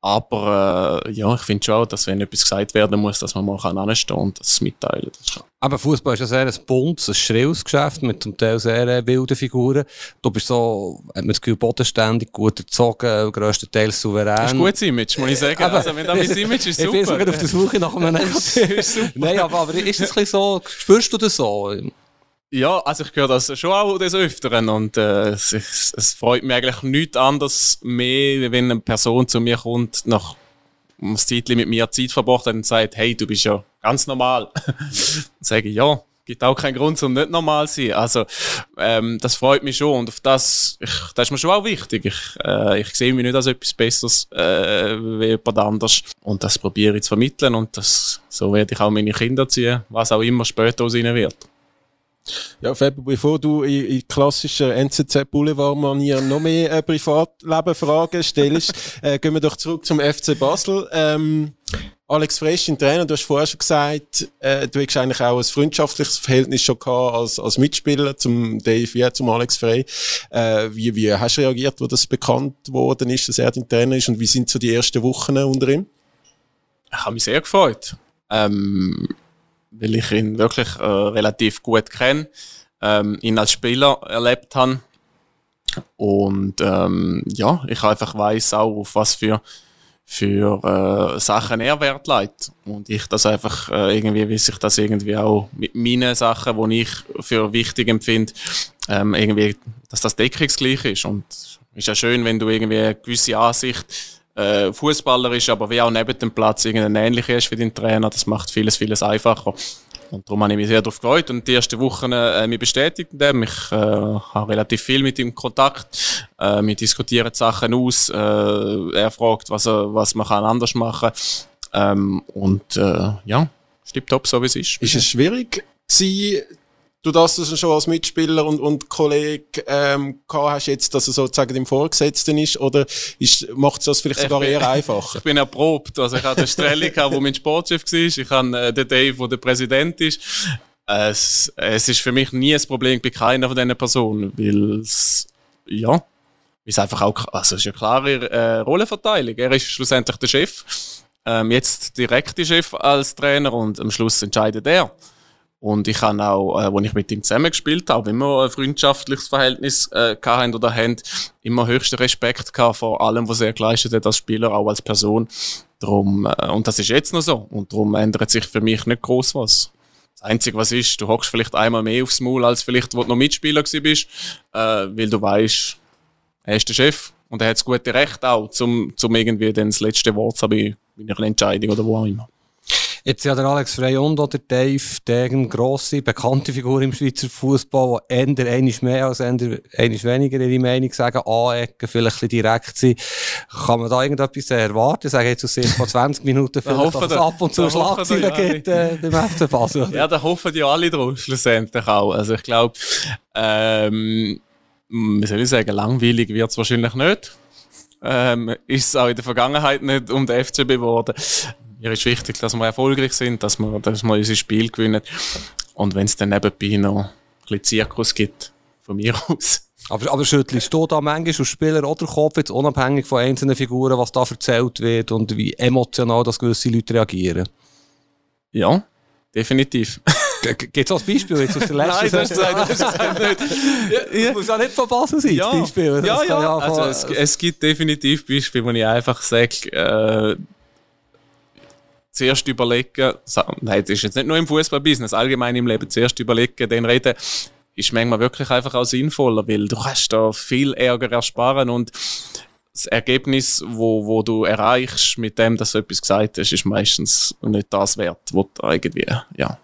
Aber äh, ja, ich finde schon, dass wenn etwas gesagt werden muss, dass man mal anstehen und das mitteilen kann. Aber Fußball ist ja sehr ein buntes, ein schrilles Geschäft mit zum Teil sehr äh, wilden Figuren. Du bist so, hat man das Gefühl, bodenständig, gut erzogen, grösstenteils souverän. Das ist ein gutes Image, muss ich sagen. Aber, also, wenn das Image ist super. Ich bin sogar auf der Suche nach einem Negativ. Nein, aber, aber ist es ein so, spürst du das so? Ja, also ich höre das schon auch des Öfteren und äh, es, es, freut mich eigentlich nichts anderes mehr, wenn eine Person zu mir kommt, nach einem Zeitchen mit mir Zeit verbracht hat und sagt, hey, du bist ja ganz normal. dann sage ich, ja, gibt auch keinen Grund, um nicht normal zu sein. Also ähm, das freut mich schon und auf das, ich, das ist mir schon auch wichtig. Ich, äh, ich sehe mich nicht als etwas Besseres äh, wie jemand anders und das probiere ich zu vermitteln und das, so werde ich auch meine Kinder ziehen, was auch immer später aus ihnen wird. Ja, Fabio, bevor du in, in klassischer NZZ Boulevard-Manier noch mehr äh, Privatleben-Fragen stellst, äh, gehen wir doch zurück zum FC Basel. Ähm, Alex Fresch, dein Trainer, du hast vorher schon gesagt, äh, du hast eigentlich auch ein freundschaftliches Verhältnis schon gehabt als, als Mitspieler zum Dave, wie zum Alex Frey. Äh, wie, wie hast du reagiert, wo das bekannt worden ist, dass er dein Trainer ist und wie sind so die ersten Wochen unter ihm? Ich habe mich sehr gefreut. Ähm weil ich ihn wirklich äh, relativ gut kenne, ähm, ihn als Spieler erlebt habe. Und ähm, ja, ich einfach weiß auch, auf was für, für äh, Sachen er Wert legt. Und ich das einfach äh, irgendwie, wie sich das irgendwie auch mit meinen Sachen, die ich für wichtig empfinde, ähm, irgendwie, dass das deckungsgleich ist. Und es ist ja schön, wenn du irgendwie eine gewisse Ansicht äh, Fußballer ist, aber wie auch neben dem Platz irgendeine ähnliche ist wie dein Trainer, das macht vieles, vieles einfacher. Und darum habe ich mich sehr darauf gefreut und die ersten Wochen äh, mich bestätigt dem. Ich äh, habe relativ viel mit ihm Kontakt. Äh, wir diskutieren Sachen aus. Äh, er fragt, was, er, was man kann anders machen kann. Ähm, und äh, ja, stimmt top, so wie es ist. Ist es schwierig gewesen, du das schon als Mitspieler und, und Kollege ähm, gehabt hast, jetzt, dass er sozusagen im Vorgesetzten ist, oder ist, macht es das vielleicht sogar eher einfacher? Ich bin erprobt. Also ich hatte den Strelli, der mein Sportchef war, ich habe äh, den Dave, der der Präsident ist. Es, es ist für mich nie ein Problem bei keiner von diesen Personen, weil es, ja, es einfach auch, also es ist ja klare äh, Rollenverteilung. Er ist schlussendlich der Chef, ähm, jetzt direkt der Chef als Trainer und am Schluss entscheidet er. Und ich habe auch, äh, als ich mit ihm zusammengespielt habe, wenn wir ein freundschaftliches Verhältnis äh, hatten oder haben, immer höchsten Respekt gehabt vor allem, was er geleistet hat als Spieler, auch als Person. Drum, äh, und das ist jetzt noch so. Und darum ändert sich für mich nicht groß was. Das Einzige, was ist, du hockst vielleicht einmal mehr aufs Maul, als vielleicht, wo du noch Mitspieler bist, äh, weil du weißt, er ist der Chef und er hat das gute Recht auch, zum, zum irgendwie dann das letzte Wort zu haben bei einer Entscheidung oder wo auch immer. Jetzt ja der Alex Frey und oder Dave Degen, grosse, bekannte Figur im Schweizer Fußball, die eher einiges mehr als eher weniger ihre Meinung sagen, anecken, vielleicht ein direkt sein. Kann man da irgendetwas erwarten? Sagen jetzt aus Sicht von 20 Minuten vielleicht, dass es ab und zu Schlagzeilen gibt äh, beim FC Basel? Ja, da hoffen die alle drauf, schlussendlich auch. Also ich glaube, ähm, wie soll ich sagen, langweilig wird es wahrscheinlich nicht. Ähm, ist es auch in der Vergangenheit nicht um den FCB geworden mir ist wichtig, dass wir erfolgreich sind, dass wir, dass wir unser Spiel gewinnen. Und wenn es dann nebenbei noch ein bisschen Zirkus gibt, von mir aus. Aber, aber schüttelst du da manchmal als Spieler oder Kopf, jetzt unabhängig von einzelnen Figuren, was da erzählt wird und wie emotional das gewisse Leute reagieren? Ja, definitiv. Gibt es auch ein Beispiel jetzt aus der letzten Nein, das ist, das ist nicht. Ja, muss auch nicht von Basel sein, ja. Beispiel. Ja, ja, ja. Also es, es, gibt definitiv Beispiele, wo ich einfach sage, äh, zuerst überlegen, nein, das ist jetzt nicht nur im Fußballbusiness, allgemein im Leben, zuerst überlegen, dann reden, ist manchmal wirklich einfach auch sinnvoller, weil du kannst da viel Ärger ersparen und das Ergebnis, wo, wo du erreichst, mit dem, dass du etwas gesagt hast, ist meistens nicht das wert, was du irgendwie, ja.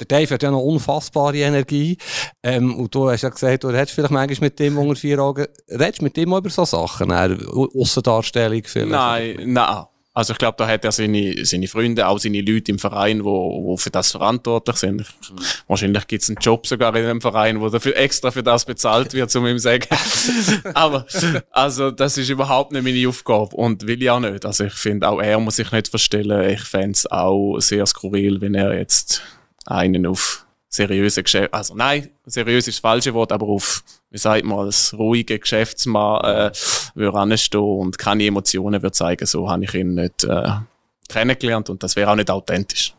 Der Dave hat ja noch unfassbare Energie. Ähm, und du hast ja gesagt, du redest vielleicht manchmal mit dem unter vier Augen. Redest du mit dem auch über so Sachen? Aussendarstellung vielleicht? Nein, nein. Also ich glaube, da hat er seine, seine Freunde, auch seine Leute im Verein, wo, wo für das verantwortlich sind. Mhm. Wahrscheinlich gibt es einen Job sogar in einem Verein, wo dafür extra für das bezahlt wird, um ihm zu sagen. Aber also das ist überhaupt nicht meine Aufgabe und will ich auch nicht. Also ich finde, auch er muss sich nicht verstellen. Ich fände es auch sehr skurril, wenn er jetzt einen auf seriöse Geschäft, also nein, seriös ist das falsche Wort, aber auf, wie sagt man, als ruhige Geschäftsmann äh, würde anstehen und keine Emotionen würde zeigen. So habe ich ihn nicht äh, kennengelernt und das wäre auch nicht authentisch.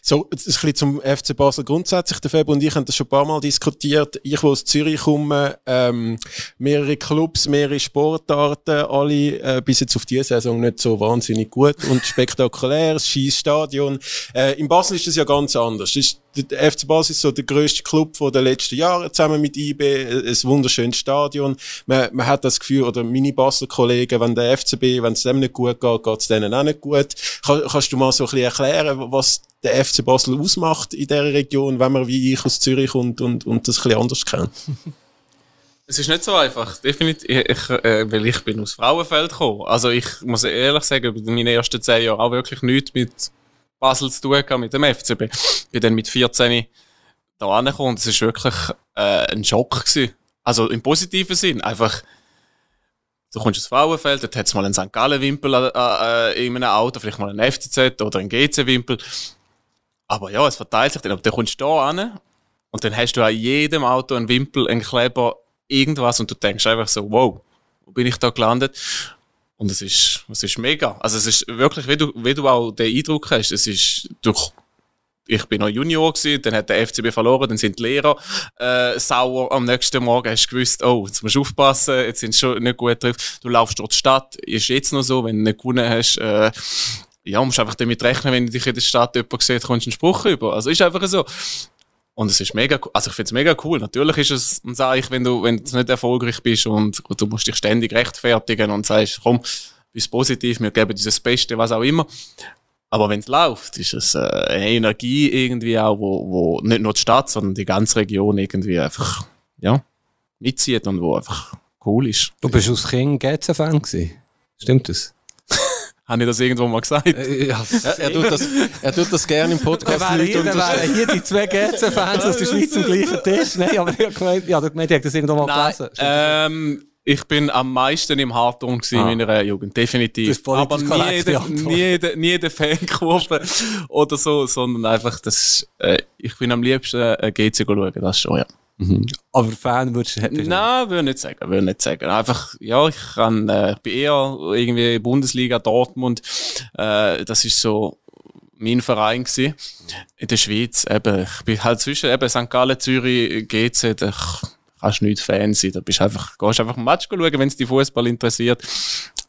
So, ein bisschen zum FC Basel grundsätzlich. Der Fab und ich haben das schon ein paar Mal diskutiert. Ich, wo aus Zürich komme, ähm, mehrere Clubs, mehrere Sportarten, alle äh, bis jetzt auf diese Saison nicht so wahnsinnig gut und spektakulär, das Stadion. Äh, in Basel ist das ja ganz anders. Ist, der FC Basel ist so der grösste Club von den letzten Jahren, zusammen mit IB, ein wunderschönes Stadion. Man, man hat das Gefühl, oder meine Basler Kollegen, wenn der FCB, wenn es dem nicht gut geht, geht es denen auch nicht gut. Kann, kannst du mal so ein bisschen erklären, was der FC Basel ausmacht in dieser Region, wenn man wie ich aus Zürich und, und, und das ein bisschen anders kennt? Es ist nicht so einfach, definitiv, ich, äh, weil ich bin aus Frauenfeld gekommen. Also ich muss ehrlich sagen, in meinen ersten zehn Jahren auch wirklich nichts mit Basel zu tun mit dem FCB. Ich bin dann mit 14 da angekommen und es war wirklich äh, ein Schock gewesen. Also im positiven Sinn, einfach, du kommst aus Frauenfeld, dort hat es mal einen St. Gallen-Wimpel äh, äh, in einem Auto, vielleicht mal einen FCZ oder einen GC-Wimpel. Aber ja, es verteilt sich dann. Aber dann kommst du da an und dann hast du an jedem Auto einen Wimpel, einen Kleber, irgendwas und du denkst einfach so, wow, wo bin ich da gelandet? Und es ist, es ist mega. Also es ist wirklich, wie du, wie du auch den Eindruck hast, es ist durch, ich bin noch Junior gewesen, dann hat der FCB verloren, dann sind die Lehrer äh, sauer. Am nächsten Morgen hast du gewusst, oh, jetzt musst du aufpassen, jetzt sind sie schon nicht gut drauf. Du laufst durch die Stadt, ist jetzt noch so, wenn du nicht gewonnen hast, äh, ja, musst einfach damit rechnen, wenn dich in der Stadt jemand sieht, kommst du einen Spruch über. Also ist einfach so. Und es ist mega cool. Also ich finde es mega cool. Natürlich ist es ein Zeichen, wenn du, wenn du nicht erfolgreich bist und du musst dich ständig rechtfertigen und sagst, komm, bist positiv, wir geben dir das Beste, was auch immer. Aber wenn es läuft, ist es äh, eine Energie irgendwie auch, wo, wo nicht nur die Stadt, sondern die ganze Region irgendwie einfach, ja, mitzieht und wo einfach cool ist. Du bist aus Kind GC-Fan gewesen. Stimmt das? Habe ich das irgendwo mal gesagt? Äh, ja, er, er, tut das, er tut das gerne im Podcast. Dann wären hier, wären hier die zwei GC-Fans aus der Schweiz am gleichen Tisch. Nein, aber ich habe gemeint, ja, gemeint, ich habe das irgendwo mal Nein, gelesen. Ähm, ich bin am meisten im Hartung ah. in meiner Jugend, definitiv. Aber nie in, der, nie, der, nie der Fankurve oder so, sondern einfach, das, äh, ich bin am liebsten äh, GC schauen, das schon, ja. Mhm. Aber Fan würdest du Nein, würde nicht sagen, würde nicht sagen. Einfach, ja, ich kann, äh, ich bin eher irgendwie Bundesliga Dortmund, äh, das ist so mein Verein gewesen. In der Schweiz, eben, ich bin halt zwischen eben St. Gallen, Zürich, GC, da kannst du nicht Fan sein, da bist einfach, gehst einfach ein Match schauen, wenn es dich Fußball interessiert.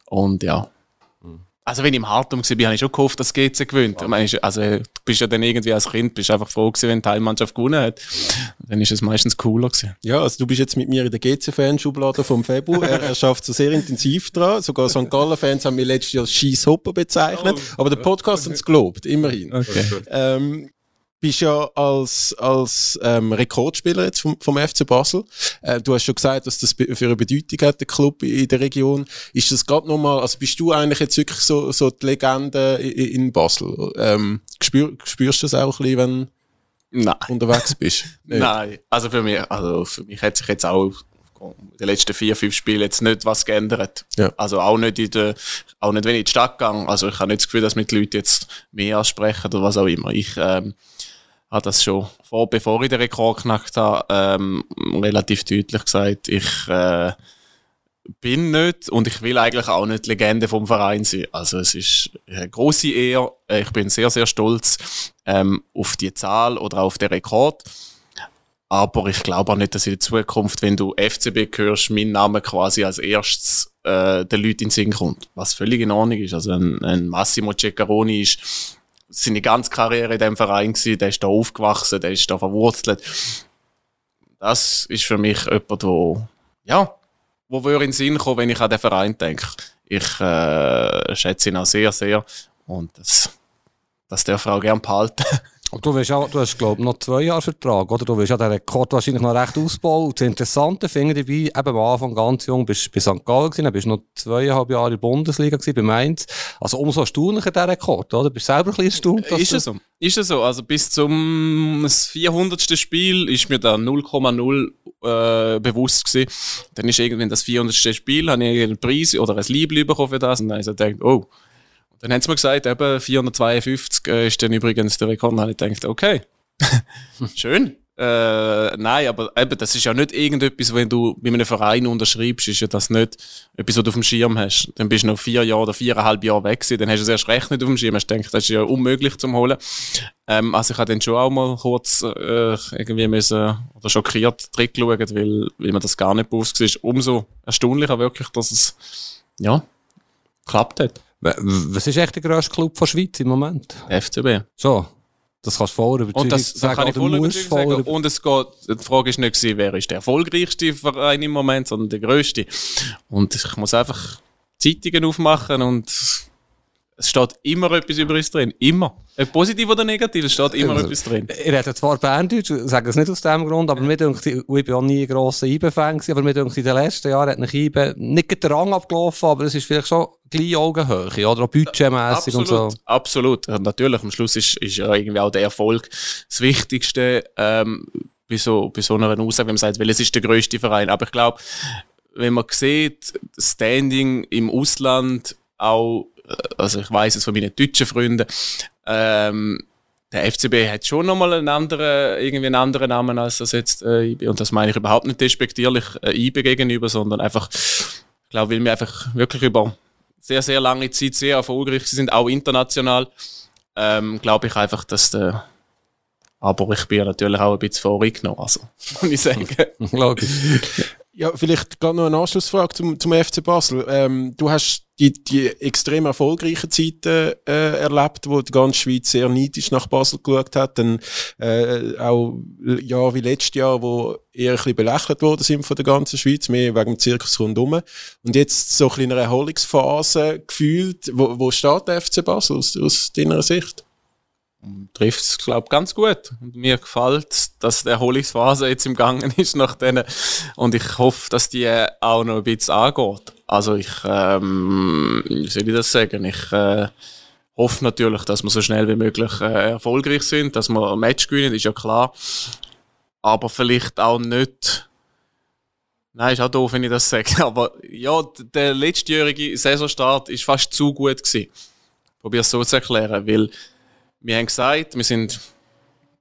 Und ja, also wenn ich im Hartum war, habe ich schon gehofft, dass GC gewinnt. Okay. Also du bist ja dann irgendwie als Kind bist einfach froh gewesen, wenn die Teilmannschaft gewonnen hat. Dann ist es meistens cooler gewesen. Ja, also du bist jetzt mit mir in der GC-Fanschublade vom Februar. er, er schafft so sehr intensiv dran. Sogar St. Gallen-Fans haben mich letztes Jahr als Scheiss-Hopper bezeichnet. Oh, aber der Podcast hat es gelobt, immerhin. Okay. Ähm, bist ja als, als ähm, Rekordspieler jetzt vom, vom FC Basel. Äh, du hast schon gesagt, dass das für eine Bedeutung hat, der Club in der Region. Ist das gerade nochmal, also bist du eigentlich jetzt wirklich so, so die Legende in, in Basel? Ähm, spür, spürst du das auch ein bisschen, wenn Nein. du unterwegs bist? Nein, also für mich, also für mich hat sich jetzt auch in den letzten vier, fünf Spielen jetzt nicht was geändert. Ja. Also auch nicht in der, auch nicht wenn ich in die Stadt gehe. Also ich habe nicht das Gefühl, dass mit Leuten jetzt mehr ansprechen oder was auch immer. Ich, ähm, habe das schon vor, bevor ich den Rekord geknackt habe, ähm, relativ deutlich gesagt, ich äh, bin nicht und ich will eigentlich auch nicht Legende vom Verein sein. Also es ist eine große Ehre. Ich bin sehr, sehr stolz ähm, auf die Zahl oder auf den Rekord. Aber ich glaube auch nicht, dass in der Zukunft, wenn du FCB hörst, mein Name quasi als erstes äh, den Leuten in den Sinn kommt. Was völlig in Ordnung ist. Also ein, ein Massimo Ceccaroni ist seine ganze Karriere in diesem Verein gewesen, der ist da aufgewachsen, der ist da verwurzelt. Das ist für mich jemand, wo, ja, wo würde in den Sinn kommen, wenn ich an den Verein denke. Ich äh, schätze ihn auch sehr, sehr. Und das, das darf er auch gerne behalten. Aber du, auch, du hast, glaube ich, noch zwei Jahre Vertrag, oder? Du willst ja den Rekord wahrscheinlich noch recht ausbauen. Und das Interessante finde ich dabei, eben am Anfang ganz jung bist du bei St. Gallen gewesen, dann bist du noch zweieinhalb Jahre in der Bundesliga gewesen, bei Mainz. Also umso erstaunlicher der Rekord, oder? Bist du selber ein bisschen erstaunt? Ist es so? Ist es so? Also bis zum 400. Spiel ist mir da 0,0 äh, bewusst gewesen. Dann ist irgendwann das 400. Spiel, habe ich einen Preis oder ein Liebling bekommen für das und dann habe ich so gedacht, oh. Dann haben sie mir gesagt, eben 452 äh, ist dann übrigens der Rekord. Dann habe ich gedacht, okay, schön. Äh, nein, aber eben, das ist ja nicht irgendetwas, wenn du bei einem Verein unterschreibst, ist ja das nicht etwas, was du auf dem Schirm hast. Dann bist du noch vier Jahre oder viereinhalb Jahre weg gewesen, dann hast du es erst recht nicht auf dem Schirm. Hast gedacht, das ist ja unmöglich zum holen. Ähm, also ich habe dann schon auch mal kurz äh, irgendwie müssen, oder schockiert zurückschauen, weil, weil mir das gar nicht bewusst war. Umso erstaunlicher wirklich, dass es, ja, geklappt hat. Was ist echt der grösste Club der Schweiz im Moment? FCB. So. Das kannst du voll überzeugen Und das, das kann ich voll überzeugt sagen. Und es geht, die Frage ist nicht wer ist der erfolgreichste Verein im Moment, sondern der grösste. Und ich muss einfach Zeitungen aufmachen und es steht immer etwas über uns drin. Immer. Ob positiv oder negativ, es steht immer etwas drin. Ich rede zwar Berndeutsch, sage es nicht aus dem Grund, aber mir denkt, ich bin auch nie ein grosser IBE-Fan aber mir denkt, in den letzten Jahren hat nach IBE nicht der Rang abgelaufen, aber es ist vielleicht schon gleich Augenhöhe, oder auch budgetmässig und so. Absolut, absolut. Und natürlich, am Schluss ist, ist ja irgendwie auch der Erfolg das Wichtigste ähm, bei, so, bei so einer Aussage, wenn man sagt, weil es ist der grösste Verein. Aber ich glaube, wenn man sieht, Standing im Ausland auch, also ich weiß es von meinen deutschen Freunden, ähm, der FCB hat schon nochmal einen anderen, irgendwie einen anderen Namen als das jetzt äh, IB. Und das meine ich überhaupt nicht despektierlich äh, IB gegenüber, sondern einfach, ich glaube, weil wir einfach wirklich über sehr, sehr lange Zeit sehr erfolgreich sind, auch international, ähm, glaube ich einfach, dass der. Aber ich bin ja natürlich auch ein bisschen vorgenommen, also, muss ich sagen. Logisch. Ja, vielleicht gerade noch eine Anschlussfrage zum, zum FC Basel. Ähm, du hast die, die extrem erfolgreichen Zeiten äh, erlebt, wo die ganze Schweiz sehr neidisch nach Basel geschaut hat. Dann äh, auch Jahre wie letztes Jahr, wo eher ein bisschen belächelt worden sind von der ganzen Schweiz, mehr wegen dem Zirkus rundum. Und jetzt so ein bisschen in einer Erholungsphase gefühlt. Wo, wo steht der FC Basel aus, aus deiner Sicht? Trifft es, glaube ich, ganz gut. Und mir gefällt, dass die Erholungsphase jetzt im Gange ist nach denen. Und ich hoffe, dass die äh, auch noch ein bisschen angeht. Also ich, ähm, wie soll ich das sagen? Ich äh, hoffe natürlich, dass wir so schnell wie möglich äh, erfolgreich sind, dass wir ein Match gewinnen, ist ja klar. Aber vielleicht auch nicht. Nein, ist auch doof, wenn ich das sage. Aber ja, der letztjährige Saisonstart ist fast zu gut gewesen. Probier es so zu erklären, weil wir haben gesagt, wir sind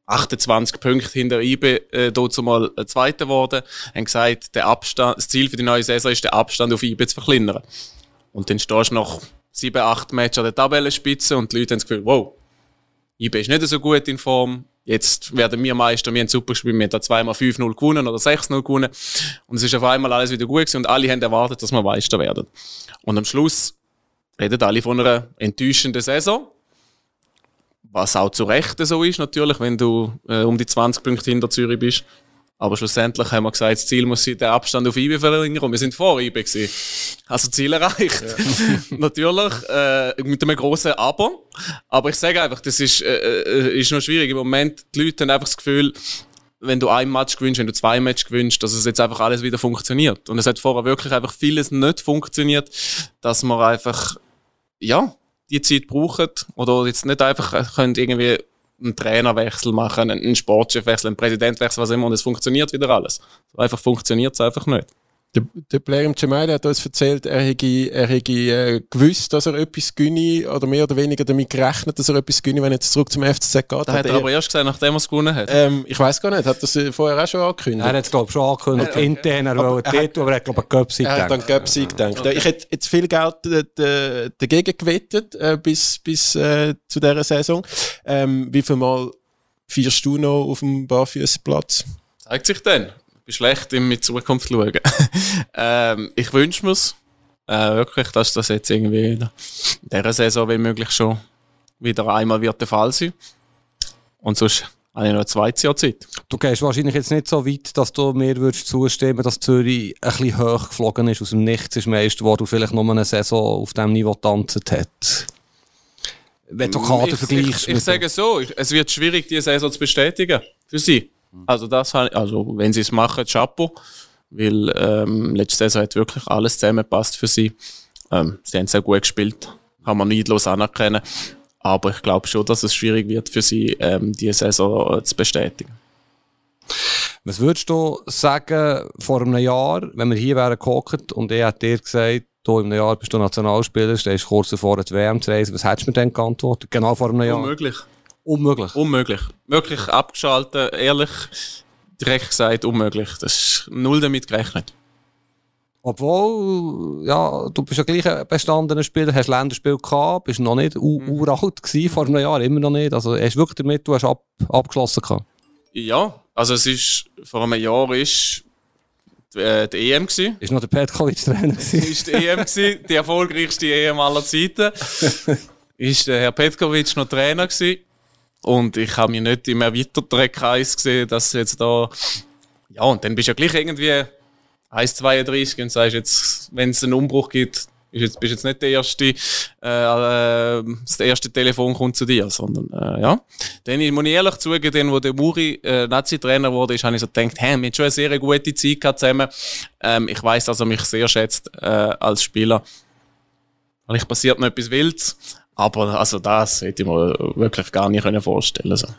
28 Punkte hinter IBE äh, dazu mal äh, Zweiter geworden, haben gesagt, der Abstand, das Ziel für die neue Saison ist, den Abstand auf IBE zu verkleinern. Und dann stehst du nach 7, 8 Matches an der Tabellenspitze und die Leute haben das Gefühl, wow, IBE ist nicht so gut in Form, jetzt werden wir Meister, wir haben super gespielt, wir haben da zweimal 5-0 gewonnen oder 6-0 gewonnen und es ist auf einmal alles wieder gut gewesen und alle haben erwartet, dass wir Meister werden. Und am Schluss reden alle von einer enttäuschenden Saison, was auch zu Recht so ist, natürlich, wenn du äh, um die 20 Punkte hinter Zürich bist. Aber schlussendlich haben wir gesagt, das Ziel muss sein, den Abstand auf IB verringern und wir sind vor IB gewesen. Also Ziel erreicht. natürlich, äh, mit einem grossen Aber. Aber ich sage einfach, das ist, äh, äh, ist noch schwierig. Im Moment, die Leute haben einfach das Gefühl, wenn du ein Match gewinnst, wenn du zwei Match gewinnst, dass es jetzt einfach alles wieder funktioniert. Und es hat vorher wirklich einfach vieles nicht funktioniert, dass man einfach, ja, die Zeit brauchen oder jetzt nicht einfach äh, können irgendwie einen Trainerwechsel machen, einen Sportchefwechsel, einen Präsidentwechsel, was immer, und es funktioniert wieder alles. Einfach funktioniert es einfach nicht. Der, der Player im Jamaili hat uns erzählt, er hätte, er hätte äh, gewusst, dass er etwas gönne oder mehr oder weniger damit gerechnet, dass er etwas gönne, wenn er jetzt zurück zum FCZ geht. Das hat er aber erst gesagt, nachdem er es gewonnen hat. ähm, ich weiß gar nicht, hat das äh, vorher auch schon angekündigt? Er hat es, glaube ich, schon angekündigt, intern, er wollte er hat- Titel, aber er hat, glaube ich, einen Göpsi Er hat an Göpsi gedacht. Ich hätte jetzt viel Geld dagegen gewettet äh, bis, bis äh, zu dieser Saison. Ähm, wie viel Mal feierst du noch auf dem Barfüßplatz? Zeigt sich dann. Ich bin schlecht im mit Zukunft schauen. ähm, ich wünsche mir's äh, wirklich, dass das jetzt irgendwie in dieser Saison wie möglich schon wieder einmal wird der Fall sein. Und sonst habe ich noch ein zweites Jahr Zeit. Du gehst wahrscheinlich jetzt nicht so weit, dass du mir würdest zustimmen, dass Zürich ein bisschen hoch geflogen ist, aus dem Nichts ist meist, wo du vielleicht nur eine Saison auf diesem Niveau tanzt hat. Wenn du Kader ich, vergleichst. Ich, ich, ich sage so, ich, es wird schwierig, diese Saison zu bestätigen für sie. Also das also wenn sie es machen, Chapeau, weil ähm, letzte Saison hat wirklich alles zusammengepasst für sie. Ähm, sie haben sehr gut gespielt, kann man neidlos anerkennen. Aber ich glaube schon, dass es schwierig wird für sie, ähm, diese Saison äh, zu bestätigen. Was würdest du sagen, vor einem Jahr, wenn wir hier wären gehockt und er hat dir gesagt, du im Jahr bist du Nationalspieler, stehst kurz davor, die WM zu reisen, was hättest du mir dann geantwortet? Genau vor einem Jahr? Unmöglich. Unmöglich? Unmöglich. Wirklich abgeschaltet, ehrlich, direkt gesagt, unmöglich. Das ist null damit gerechnet. Obwohl, ja, du bist ja gleich ein bestandener Spieler, hast Länderspiel gehabt, bist noch nicht mhm. uralt gewesen, vor einem Jahr, immer noch nicht. Also, hast du wirklich damit, du hast ab, abgeschlossen gehabt? Ja, also es ist, vor einem Jahr ist die, äh, die EM gewesen. Ist noch der Petkovic Trainer gewesen? ist die EM gewesen, die erfolgreichste EM aller Zeiten. ist der Herr Petkovic noch Trainer gewesen. Und ich habe mich nicht im erweiterten Kreis gesehen, dass jetzt da, ja, und dann bist du ja gleich irgendwie 1,32 und sagst jetzt, wenn es einen Umbruch gibt, ist jetzt, bist jetzt nicht der erste, äh, äh, das erste Telefon kommt zu dir, sondern, äh, ja. Dann muss ich ehrlich zugeben, dann, wo der Muri äh, Nazi-Trainer wurde, ist, habe ich so gedacht, hey, wir haben schon eine sehr gute Zeit zusammen. Ähm, ich weiß, dass er mich sehr schätzt, äh, als Spieler. Vielleicht passiert noch etwas Wildes, aber also das hätte ich mir wirklich gar nicht vorstellen können.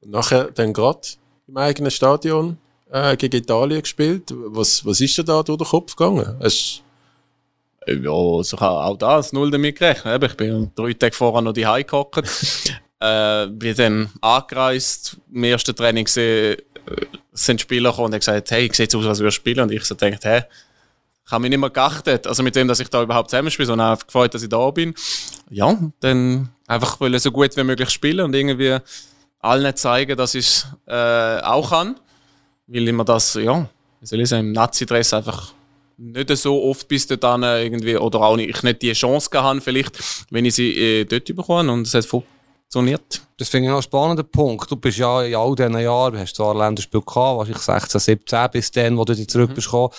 Und nachher dann gerade im eigenen Stadion äh, gegen Italien gespielt. Was, was ist dir da durch den Kopf gegangen? Hast ja, also ich habe auch das null damit gerechnet. Ich bin drei Tage vorher noch die gehockt. äh, bin dann angereist, im ersten Training gesehen, äh, sind Spieler gekommen und haben gesagt, hey, sieht aus, als würde ich spielen. Und ich so denkt, hä, ich habe mich nicht mehr geachtet, also mit dem, dass ich da überhaupt zusammenspiele, sondern einfach gefreut, dass ich da bin. Ja, dann einfach wollen so gut wie möglich spielen und irgendwie allen zeigen, dass ich es äh, auch kann. Weil immer das, ja, wie soll ich sagen, im Nazi-Dress einfach nicht so oft bis dahin irgendwie, oder auch nicht, ich nicht die Chance gehabt vielleicht, wenn ich sie äh, dort bekomme und es hat funktioniert. Das finde ich noch einen spannenden Punkt. Du bist ja in all diesen Jahren, hast zwar Länderspiel gehabt, wahrscheinlich 16, 17 bis dann, wo du dich zurück mhm. bist gekommen,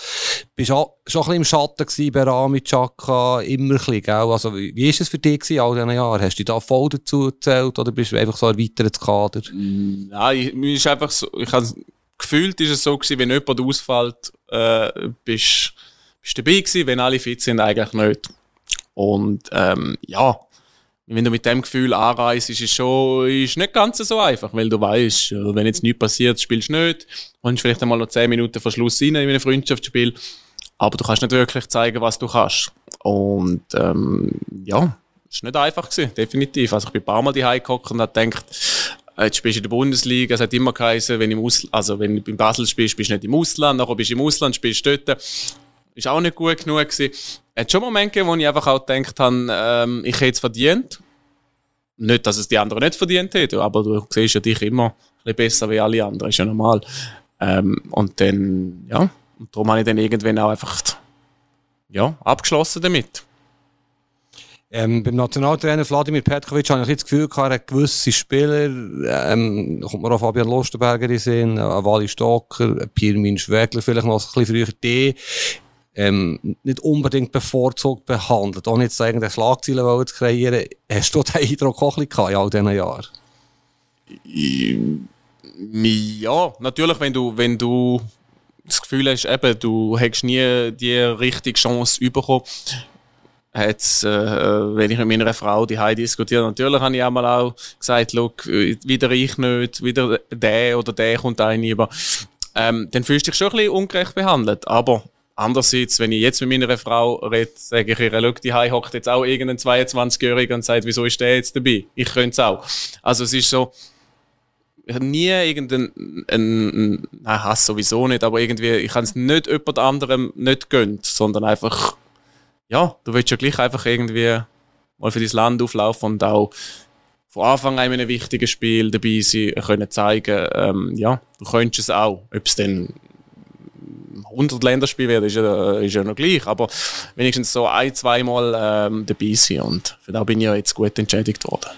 bist auch schon ein bisschen im Schatten gewesen, bei Rami, Chaka, immer ein bisschen, gell? Also, wie, wie ist es für dich gewesen, all diesen Jahren? Hast du dich da voll dazu gezählt oder bist du einfach so ein weiteres Kader? Nein, mir ist einfach so, ich habe gefühlt ist es so gewesen, wenn jemand ausfällt, äh, bist bist dabei gewesen, wenn alle fit sind, eigentlich nicht. Und ähm, ja, wenn du mit dem Gefühl anreist, ist es schon ist nicht ganz so einfach, weil du weißt, wenn jetzt nichts passiert, spielst du nicht, kommst vielleicht einmal noch 10 Minuten vor Schluss rein in einem Freundschaftsspiel, aber du kannst nicht wirklich zeigen, was du kannst. Und ähm, ja, ist nicht einfach gewesen, definitiv. Also ich bin ein paar Mal die gehockt und habe gedacht, äh, jetzt spielst du in der Bundesliga, es hat immer geheißen, wenn, im Ausl also wenn du in Basel spielst, bist du nicht im Ausland, nachher bist du im Ausland, spielst du dort ist auch nicht gut genug gewesen. Hat schon Momente gegeben, wo ich einfach auch gedacht habe, ähm, ich hätte es verdient. Nicht, dass es die anderen nicht verdient hätten, aber du siehst ja dich immer ein besser wie alle anderen, ist ja normal. Ähm, und dann, ja, und darum habe ich dann irgendwann auch einfach, ja, abgeschlossen damit. Ähm, beim Nationaltrainer Vladimir Petkovic habe ich das Gefühl er hat gewisse Spieler, ähm, kommt mir auch Fabian Lustenberger in Sinn, äh, Wally Stocker, Pirmin Schwegler, vielleicht noch ein bisschen früher, die ähm, nicht unbedingt bevorzugt behandelt. Ohne jetzt irgendeine Schlagzeilen zu kreieren. Hast du den Eindruck auch ein in all diesen Jahren? Ja, natürlich, wenn du, wenn du das Gefühl hast, eben, du hättest nie die richtige Chance bekommen, hat's, äh, wenn ich mit meiner Frau die Heidi diskutiere, natürlich habe ich einmal auch gesagt, look, wieder ich nicht, wieder der oder der kommt ein über. Ähm, dann fühlst du dich schon ein bisschen ungerecht behandelt. Aber Andererseits, wenn ich jetzt mit meiner Frau rede, sage ich ihr, schau, die hockt jetzt auch irgendein 22-Jähriger und sagt, wieso ist der jetzt dabei? Ich könnte es auch. Also es ist so, nie irgendeinen ein, nein, Hass sowieso nicht, aber irgendwie, ich kann es nicht jemand anderem nicht gönnt, sondern einfach, ja, du willst ja gleich einfach irgendwie mal für dein Land auflaufen und auch von Anfang an in einem wichtigen Spiel dabei sein, können zeigen, ähm, ja, du könntest es auch. Ob es dann 100 Länderspiele werden, ist ja, ist ja noch gleich. Aber wenigstens so ein, zweimal ähm, dabei sein. Und für da bin ich ja jetzt gut entschädigt worden.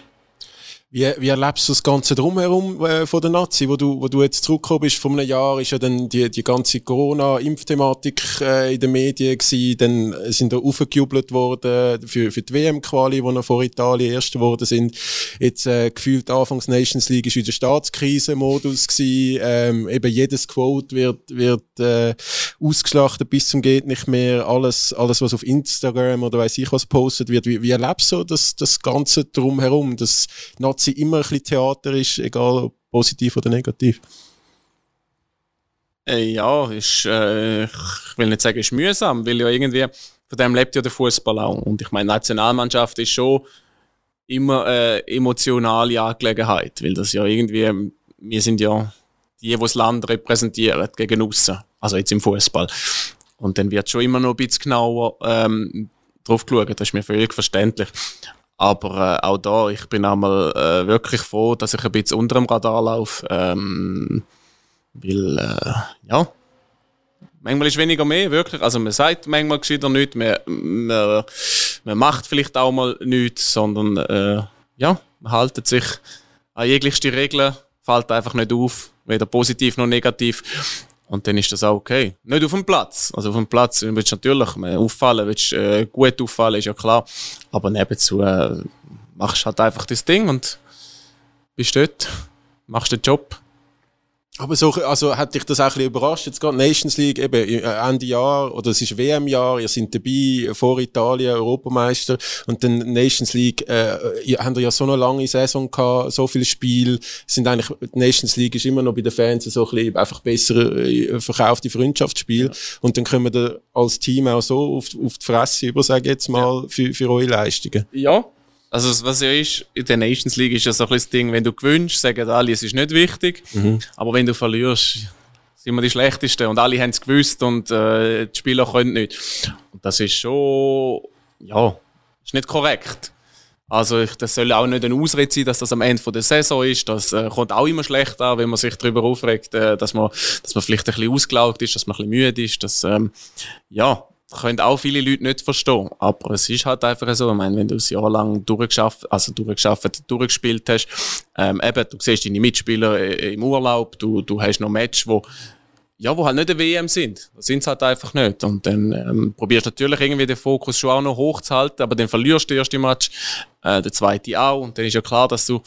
Wie, wie erlebst du das Ganze drumherum äh, von der Nazi, wo du, wo du jetzt zurückgekommen bist? Vor einem Jahr ist ja dann die, die ganze Corona-Impfthematik äh, in den Medien gewesen. Dann sind da aufgejubelt worden für, für die WM-Quali, wo noch vor Italien Erste geworden sind. Jetzt äh, gefühlt Anfangs Nations League ist wieder Staatskrise-Modus gewesen. Ähm, eben jedes Quote wird, wird äh, ausgeschlachtet bis zum geht nicht mehr. Alles, alles was auf Instagram oder weiß ich was postet wird. Wie, wie erlebst du das, das Ganze drumherum? Das sie immer ein bisschen Theater ist, egal ob positiv oder negativ. Äh, ja, ist, äh, ich will nicht sagen, ist mühsam, weil ja irgendwie, von dem lebt ja der Fußball auch. Und ich meine, Nationalmannschaft ist schon immer eine emotionale Angelegenheit, weil das ja irgendwie, wir sind ja die, die das Land repräsentieren gegen außen, also jetzt im Fußball. Und dann wird schon immer noch ein bisschen genauer ähm, drauf geschaut, das ist mir völlig verständlich. Aber äh, auch da, ich bin einmal äh, wirklich froh, dass ich ein bisschen unter dem Radar laufe. Ähm, weil, äh, ja, manchmal ist weniger mehr, wirklich. Also man sagt manchmal gescheiter nichts, man, man, man macht vielleicht auch mal nichts, sondern äh, ja, man haltet sich an jeglichste Regeln, fällt einfach nicht auf, weder positiv noch negativ. Und dann ist das auch okay. Nicht auf dem Platz. Also auf dem Platz willst du natürlich auffallen, willst äh, gut auffallen, ist ja klar. Aber nebenzu äh, machst halt einfach das Ding und bist dort, machst den Job. Aber so, also hat dich das auch ein bisschen überrascht? Jetzt gerade Nations League, eben äh, Ende Jahr, oder es ist WM-Jahr, ihr seid dabei, vor Italien, Europameister, und dann Nations League, äh, ihr habt ja so eine lange Saison gehabt, so viele Spiele, sind eigentlich, Nations League ist immer noch bei den Fans so ein bisschen einfach besser äh, verkaufte Freundschaftsspiel, ja. und dann können wir als Team auch so auf, auf die Fresse über, sage jetzt mal, ja. für, für eure Leistungen. Ja, also, was ja ist, in der Nations League ist ja so ein das Ding, wenn du gewünscht, sagen alle, es ist nicht wichtig. Mhm. Aber wenn du verlierst, sind wir die Schlechtesten. Und alle haben es gewusst und äh, die Spieler können nicht. Und das ist schon, ja, ist nicht korrekt. Also, ich, das soll auch nicht ein Ausrede sein, dass das am Ende der Saison ist. Das äh, kommt auch immer schlecht an, wenn man sich darüber aufregt, äh, dass, man, dass man vielleicht ein bisschen ausgelaugt ist, dass man ein bisschen müde ist. Dass, ähm, ja, können auch viele Leute nicht verstehen. Aber es ist halt einfach so, ich meine, wenn du ein Jahr lang durchgeschafft, also durchgeschafft, durchgespielt hast, ähm, eben, du siehst deine Mitspieler äh, im Urlaub, du, du hast noch Matches, wo, ja, wo halt nicht eine WM sind. Das sind halt einfach nicht. Und dann ähm, probierst du natürlich irgendwie den Fokus schon auch noch hochzuhalten, aber dann verlierst du den ersten Match, äh, der zweite auch. Und dann ist ja klar, dass du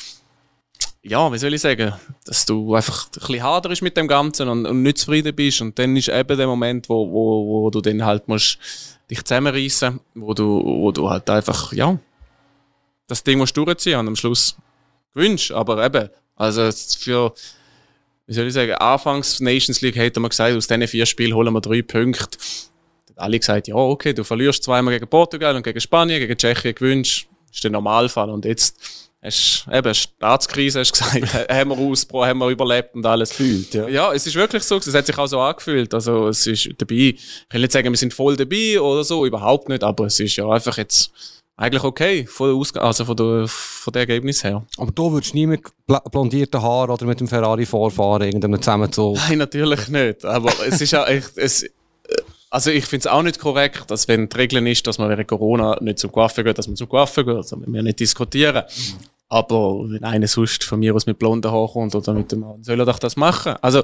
ja, wie soll ich sagen, dass du einfach ein bisschen harder ist mit dem Ganzen und, und nicht zufrieden bist. Und dann ist eben der Moment, wo, wo, wo du dann halt musst dich zusammenreißen, wo du, wo du halt einfach, ja, das Ding musst durchziehen und am Schluss gewünscht. Aber eben, also für, wie soll ich sagen, anfangs Nations League hätte man gesagt, aus diesen vier Spielen holen wir drei Punkte. Alle gesagt, ja, okay, du verlierst zweimal gegen Portugal und gegen Spanien, gegen Tschechien gewünscht. Das ist der Normalfall. Und jetzt, Hast, eben, Staatskrise, hast gesagt, haben wir ausgebrochen, haben wir überlebt und alles. Gefühlt, ja. Ja, es ist wirklich so, es hat sich auch so angefühlt. Also, es ist dabei, ich will nicht sagen, wir sind voll dabei oder so, überhaupt nicht, aber es ist ja einfach jetzt, eigentlich okay, von der, Ausg also von der, von der Ergebnis her. Aber du würdest nie mit blondierten Haaren oder mit dem Ferrari vorfahren, irgendeinem zusammen so. Nein, natürlich nicht. Aber es ist ja echt, es, also ich finde es auch nicht korrekt, dass wenn die Regel ist, dass man während Corona nicht zum Coiffeur geht, dass man zum Coiffeur geht. Also wir nicht diskutieren. Aber wenn einer sonst von mir aus mit blonden Haaren kommt oder mit dem Mann, soll er doch das machen. Also,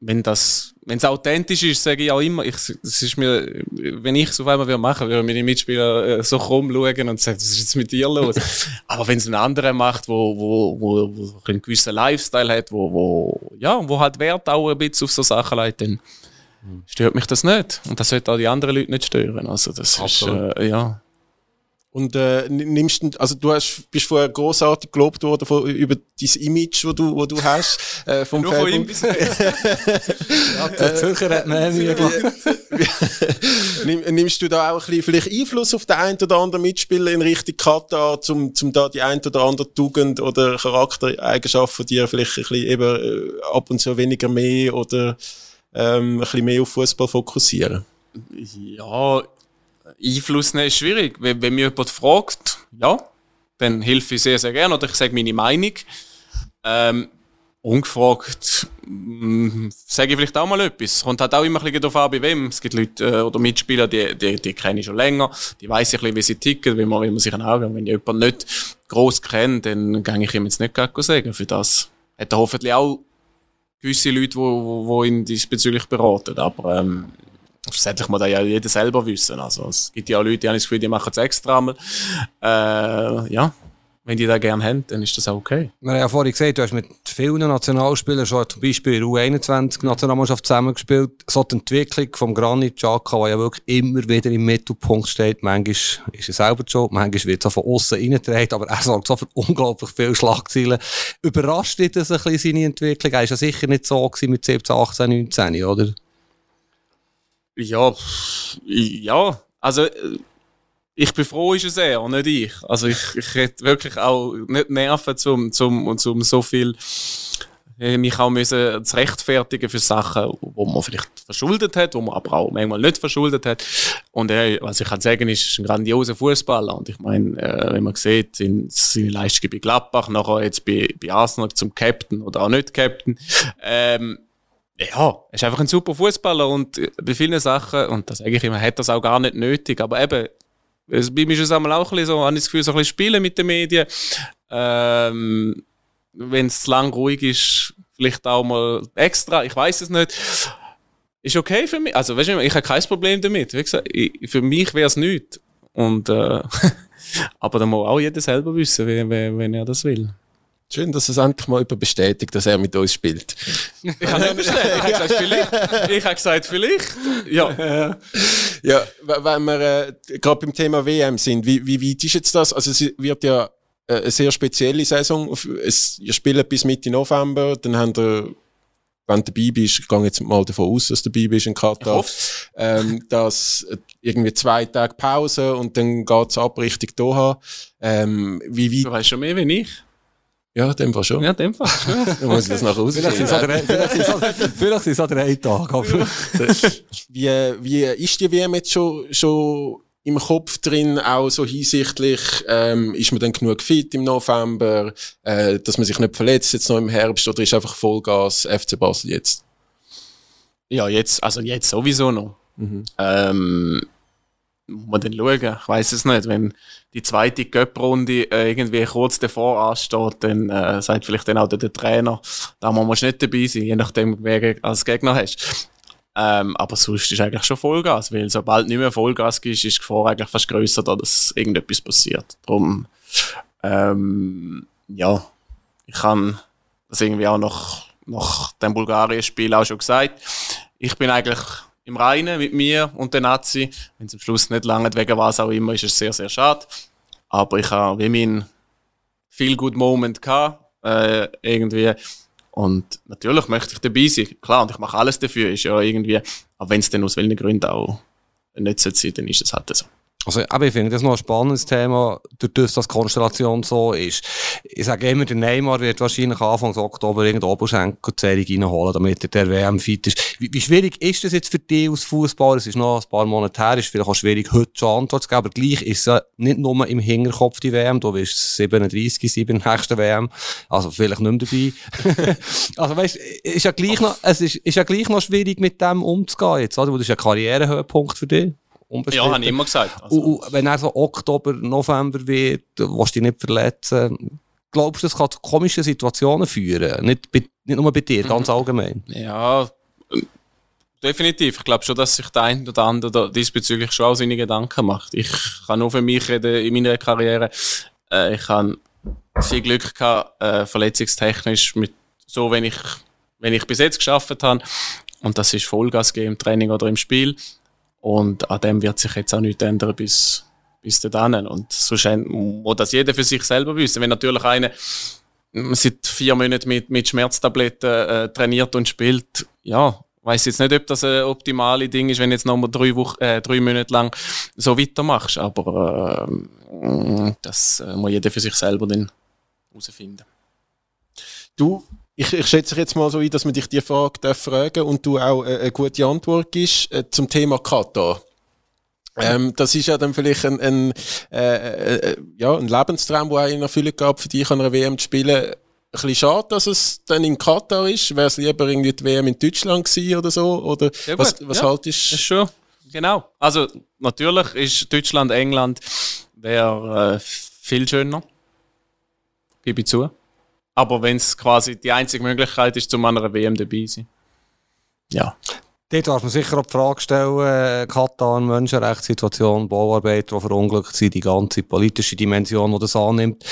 wenn das, wenn es authentisch ist, sage ich auch immer, ich, es ist mir, wenn ich es auf einmal würde machen, würde meine Mitspieler äh, so krumm schauen und sagen, was ist jetzt mit dir los? Aber wenn es ein anderer macht, wo, wo, wo, wo einen gewissen Lifestyle hat, wo, wo, ja, wo halt Wert auch ein bisschen auf so Sachen legt, dann stört mich das nicht. Und das sollte auch die anderen Leute nicht stören. Also, das Absolut. ist, äh, ja. Und äh, nimmst du, also du hast, bist vorher großartig gelobt worden von, über dein Image, wo du, wo du hast. Äh, vom Nur von ihm bis ja, der Zürcher hat mehr Mühe Nimmst du da auch ein bisschen vielleicht Einfluss auf den einen oder anderen Mitspieler in Richtung Katar, um, um da die ein oder andere Tugend oder Charaktereigenschaft von dir vielleicht ein bisschen eben äh, ab und zu weniger mehr oder ähm, ein bisschen mehr auf Fußball fokussieren? Ja, Einfluss nehmen ist schwierig. Wenn, wenn mir jemand fragt, ja, dann helfe ich sehr, sehr gerne oder ich sage meine Meinung. Ähm, ungefragt mm, sage ich vielleicht auch mal etwas. Kommt halt auch immer ein bisschen darauf an, bei wem. Es gibt Leute äh, oder Mitspieler, die, die, die kenne ich schon länger, die weiß ich ein bisschen, wie sie ticken, wie man, wie man sich an Augen. Wenn ich jemanden nicht gross kenne, dann gehe ich ihm jetzt nicht gerade sagen. Für das hat er hoffentlich auch gewisse Leute, die ihn diesbezüglich beraten. Aber ähm, schlussendlich muss da ja jeder selber wissen. Also es gibt ja auch Leute, die haben das Gefühl, die machen es extra mal. Äh, ja, wenn die das gerne haben, dann ist das auch okay. Wir haben ja vorhin gesagt, du hast mit vielen Nationalspielern schon zum Beispiel in der U21-Nationalmannschaft zusammengespielt. So die Entwicklung vom Granit Xhaka, der ja wirklich immer wieder im Mittelpunkt steht. Manchmal ist er selber schon, manchmal wird er von außen reingetragen, aber er sorgt so für unglaublich viele Schlagzeilen. Überrascht dich das ein bisschen seine Entwicklung? Er war ja sicher nicht so mit 17, 18, 19, oder? Ja, ja, also äh, ich bin froh, ist es er, nicht ich. Also ich, ich hätte wirklich auch nicht Nerven, zum, zum, zum so viel äh, mich auch müssen zu rechtfertigen für Sachen, wo man vielleicht verschuldet hat, wo man aber auch manchmal nicht verschuldet hat. Und er, was ich kann sagen, ist, ist ein grandioser Fußballer. Und ich meine, äh, wenn man sieht, seine, seine Leistung bei Gladbach, nachher jetzt bei, bei Arsenal zum Captain oder auch nicht Captain, ähm, ja, er ist einfach ein super Fußballer und bei vielen Sachen, und das sage ich immer, hat das auch gar nicht nötig. Aber eben, es, bei mir ist es auch ein bisschen so, habe ich das Gefühl, so ein bisschen spielen mit den Medien. Ähm, Wenn es lang ruhig ist, vielleicht auch mal extra, ich weiß es nicht. Ist okay für mich. Also, weißt du, ich habe kein Problem damit. Wie gesagt, ich, für mich wäre es nichts. Und, äh, aber da muss auch jeder selber wissen, wenn er das will. Schön, dass es endlich mal jemand bestätigt, dass er mit uns spielt. Ich habe nicht bestätigt, ich habe gesagt, vielleicht. Ich habe gesagt, vielleicht. Ja. ja, wenn wir äh, gerade beim Thema WM sind, wie, wie weit ist jetzt das? Also es wird ja äh, eine sehr spezielle Saison. Es, ihr spielt bis Mitte November, dann haben wir wenn du dabei bist, ich gehe jetzt mal davon aus, dass du dabei bist in Katar, ähm, dass irgendwie zwei Tage Pause und dann geht's ab Richtung Doha. Ähm, wie weit du weißt schon mehr wie ich. Ja, dem Fall schon. Ja, dem Fall schon. Dann muss ich das nachher Vielleicht sind es auch drei Tage. wie, wie ist die WM jetzt schon, schon im Kopf drin, auch so hinsichtlich, ähm, ist man dann genug fit im November, äh, dass man sich nicht verletzt jetzt noch im Herbst oder ist einfach Vollgas FC Basel jetzt? Ja, jetzt, also jetzt sowieso noch. Mhm. Ähm, muss man dann schauen. Ich weiß es nicht. Wenn die zweite Göpprunde äh, irgendwie kurz davor ansteht, dann äh, sagt vielleicht dann auch der, der Trainer, da musst du nicht dabei sein, je nachdem, wer als Gegner hast. Ähm, aber sonst ist eigentlich schon Vollgas, weil sobald nicht mehr Vollgas ist, ist die Gefahr eigentlich fast grösser, dass irgendetwas passiert. Darum, ähm, ja, ich kann das irgendwie auch nach, nach dem Bulgarien-Spiel auch schon gesagt. Ich bin eigentlich im Reinen mit mir und den Nazi. Wenn es am Schluss nicht lange wegen was auch immer, ist es sehr, sehr schade. Aber ich habe wie mein Feel Good Moment gehabt, äh, irgendwie. Und natürlich möchte ich dabei sein. Klar, und ich mache alles dafür, ist ja irgendwie, aber wenn es dann aus welchen Gründen auch nicht sein dann ist es halt so. Also, aber ich finde das noch ein spannendes Thema, durch das, dass die Konstellation so ist. Ich sage immer, der Neymar wird wahrscheinlich Anfang Oktober irgendeine Oberschenkelzerrung reinholen, damit er der WM fit ist. Wie, wie, schwierig ist das jetzt für dich als Fußballer? Es ist noch ein paar Monate her, ist vielleicht auch schwierig, heute schon Antwort zu geben, aber gleich ist es nicht nur im Hinterkopf die WM, du bist 37, 7 nächste WM, also vielleicht nicht mehr dabei. also weißt, ist ja gleich noch, es ist, ist ja gleich noch schwierig mit dem umzugehen jetzt, oder? Das ist ein Karrierehöhepunkt für dich. Ja, habe ich immer gesagt. Also. Und, und wenn er so Oktober, November wird, willst du dich nicht verletzen, glaubst du, das kann zu komischen Situationen führen? Nicht, bei, nicht nur bei dir, ganz allgemein. Ja, definitiv. Ich glaube schon, dass sich der ein oder andere diesbezüglich schon auch seine Gedanken macht. Ich kann nur für mich reden in meiner Karriere. Äh, ich habe viel Glück gehabt, äh, verletzungstechnisch, mit so, wenn ich, wenn ich bis jetzt geschafft habe. Und das ist Vollgas geben im Training oder im Spiel. Und an dem wird sich jetzt auch nichts ändern bis, bis dahin. Und so muss das jeder für sich selber wissen. Wenn natürlich einer seit vier Monaten mit, mit Schmerztabletten äh, trainiert und spielt, ja, weiß jetzt nicht, ob das ein optimale Ding ist, wenn du jetzt nochmal drei, äh, drei Monate lang so weitermachst. Aber äh, das muss jeder für sich selber dann herausfinden. Du ich, ich schätze jetzt mal so ein, dass man dich die Frage darf fragen und du auch äh, eine gute Antwort gibst äh, zum Thema Katar. Ähm, das ist ja dann vielleicht ein, ein, äh, äh, ja, ein Lebenstraum, der in Erfüllung gab, für dich an einer WM zu spielen. bisschen schade, dass es dann in Katar ist. Wäre es lieber irgendwie die WM in Deutschland gewesen oder so? Oder Ja, was, was ja. haltest ist schon, genau. Also natürlich ist Deutschland, England wäre äh, viel schöner. Gebe ich zu. Aber wenn es quasi die einzige Möglichkeit ist, zum einer WM dabei zu sein. Ja. Dort darf man sicher auch die Frage stellen, äh, Katar, Menschenrechtssituation, Bauarbeiter, die verunglückt sind, die ganze politische Dimension, die das annimmt.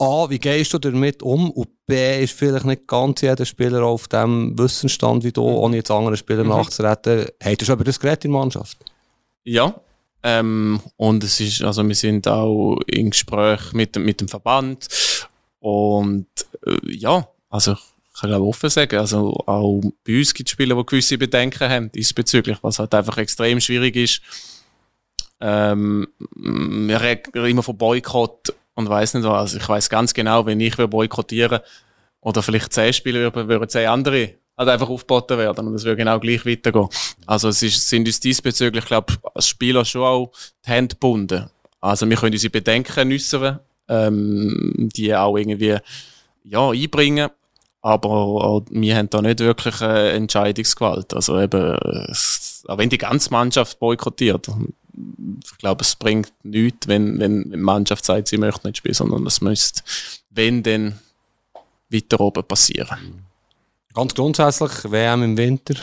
A, wie gehst du damit um? Und B, ist vielleicht nicht ganz jeder Spieler auf dem Wissensstand wie du, ohne jetzt anderen Spielern nachzureden. Habt ihr schon über das geredet in der Mannschaft? Ja. Ähm, und es ist, also wir sind auch im Gespräch mit, mit dem Verband. Und äh, ja, also ich kann glaube offen sagen, also auch bei uns gibt es Spieler, die gewisse Bedenken haben diesbezüglich, was halt einfach extrem schwierig ist. Ähm, wir reden immer von Boykott und weiß nicht. Also ich weiß ganz genau, wenn ich boykottieren oder vielleicht zehn Spieler würden, würden zehn andere halt einfach aufgeboten werden und es würde genau gleich weitergehen. Also es ist, sind uns diesbezüglich, glaube als Spieler schon auch die Hände gebunden. Also wir können unsere Bedenken äußern, ähm, die auch irgendwie ja, einbringen, aber auch wir haben da nicht wirklich äh, Entscheidungsgewalt. Also eben, äh, auch wenn die ganze Mannschaft boykottiert, ich glaube, es bringt nichts, wenn, wenn wenn die Mannschaft sagt, sie möchte nicht spielen, sondern es müsste, wenn, dann weiter oben passieren. Ganz grundsätzlich, WM im Winter.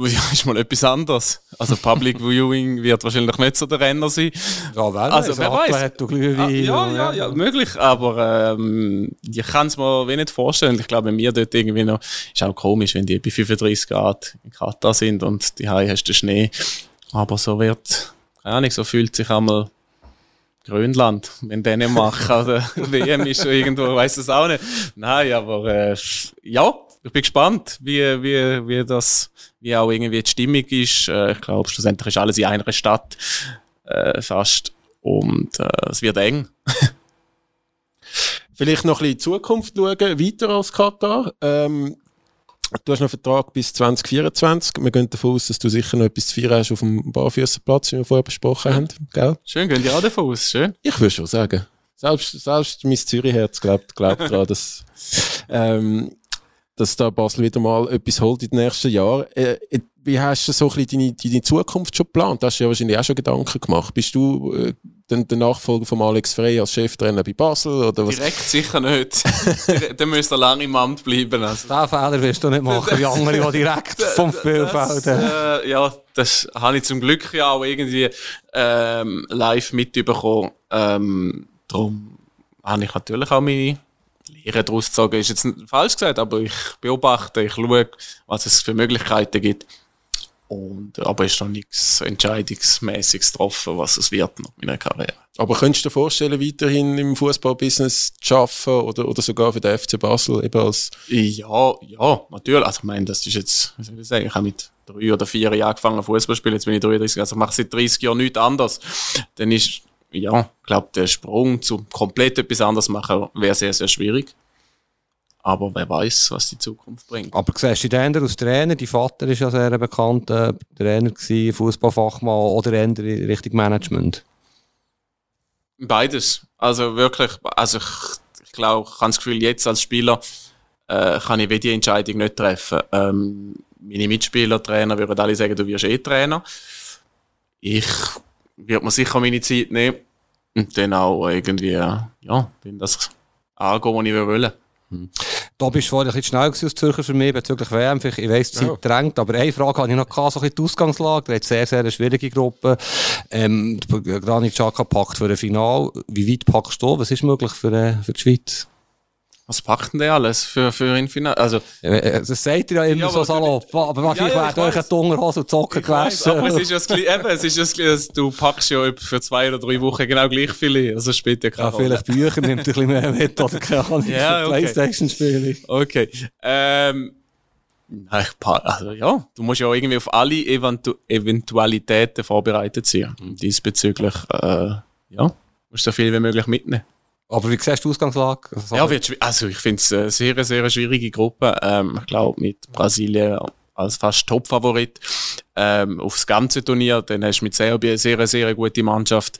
Ja, ist mal etwas anderes. Also Public Viewing wird wahrscheinlich nicht so der Renner sein. Ja, wer Also, wer weiß. Ah, ja, ja, ja, möglich, aber ähm, ich kann es mir wie nicht vorstellen. Ich glaube, wir dort irgendwie noch, ist auch komisch, wenn die bei 35 Grad in Katar sind und die hast du Schnee. Aber so wird, keine Ahnung, so fühlt sich einmal Grönland, wenn Dänemark an der WM ist schon irgendwo, weiß es auch nicht. Nein, aber äh, ja, ich bin gespannt, wie, wie, wie das, wie auch irgendwie die Stimmung ist. Äh, ich glaube, schlussendlich ist alles in einer Stadt äh, fast und äh, es wird eng. Vielleicht noch ein bisschen in die Zukunft schauen, weiter als Katar. Ähm, du hast noch einen Vertrag bis 2024. Wir gehen davon aus, dass du sicher noch etwas zu feiern hast auf dem Barfüßerplatz, wie wir vorher besprochen haben. Gell? Schön, gehen die auch davon aus, schön. Ich würde schon sagen. Selbst, selbst mein Zürich-Herz glaubt, glaubt daran, dass, ähm, dass da Basel wieder mal etwas holt in den nächsten Jahren. Äh, äh, wie hast du so ein bisschen deine, deine Zukunft schon geplant? Hast du ja wahrscheinlich auch schon Gedanken gemacht. Bist du äh, der, der Nachfolger von Alex Frey als Cheftrainer bei Basel? Oder was? Direkt sicher nicht. Dann müsst ihr lange im Amt bleiben. Also. Diesen Fehler wirst du nicht machen, wie andere, die direkt vom Spielfeld... Das, äh, ja, das habe ich zum Glück ja auch irgendwie ähm, live mitbekommen. Ähm, darum habe ich natürlich auch meine Lehre daraus gezogen. Ist jetzt falsch gesagt, aber ich beobachte, ich schaue, was es für Möglichkeiten gibt. Und, aber ist noch nichts Entscheidungsmäßiges getroffen, was es wird nach meiner Karriere. Aber könntest du dir vorstellen, weiterhin im Fußballbusiness zu arbeiten oder, oder sogar für den FC Basel eben als Ja, ja, natürlich. Also ich meine, das ist jetzt, wie soll ich sagen, ich habe mit drei oder vier Jahren angefangen Fußball zu spielen, jetzt bin ich 33, also ich mache seit 30 Jahren nichts anderes. Dann ist, ja, ich glaube, der Sprung zu komplett etwas anderes machen wäre sehr, sehr schwierig. Aber wer weiß, was die Zukunft bringt. Aber siehst du den als Trainer? Dein Vater ist ja sehr bekannter Trainer gewesen, Fußballfachmann oder eher Richtung Management. Beides. Also wirklich, also ich, ich glaube, ich habe das Gefühl, jetzt als Spieler äh, kann ich die Entscheidung nicht treffen. Ähm, meine Mitspieler, Trainer würden alle sagen, du wirst eh Trainer. Ich würde mir sicher meine Zeit nehmen und dann auch irgendwie, äh, ja, wenn das angehen, was ich will. Da bist du vorhin ein bisschen schnell aus Zürcher für mich bezüglich WM. Ich weiss, die Zeit Ja. drängt, aber eine Frage hatte ich noch gehabt, so ein bisschen die Ausgangslage. Ihr habt sehr, sehr eine schwierige Gruppe. Ähm, Granit Xhaka packt für ein Final. Wie weit packst du? Was ist möglich für, äh, für die Schweiz? Was packt denn der alles für, für ein? Also, Äh, Das sagt ihr ja immer Ja, so aber- salopp. Aber wahrscheinlich Ja, ja, werden ich euch die Unterhose und Socken weiss, gewaschen. aber es ist ja das Gleiche, eben, es ist das Gleiche, du packst ja für zwei oder drei Wochen genau gleich viele, also spielt ja keine Ja, vielleicht Bücher nimmt ein bisschen mehr mit oder keine Ahnung. Ja, okay. Playstation-Spiele. Okay. Ähm, also ja, du musst ja irgendwie auf alle Eventu Eventualitäten vorbereitet sein. Und Diesbezüglich, äh, ja, musst so viel wie möglich mitnehmen. Aber wie siehst du die Ausgangslage? Also, Ja, wird, also ich finde es eine sehr, sehr schwierige Gruppe. Ähm, ich glaube, mit Brasilien als fast Top-Favorit ähm, aufs ganze Turnier. Dann hast du mit Serbien eine sehr, sehr gute Mannschaft.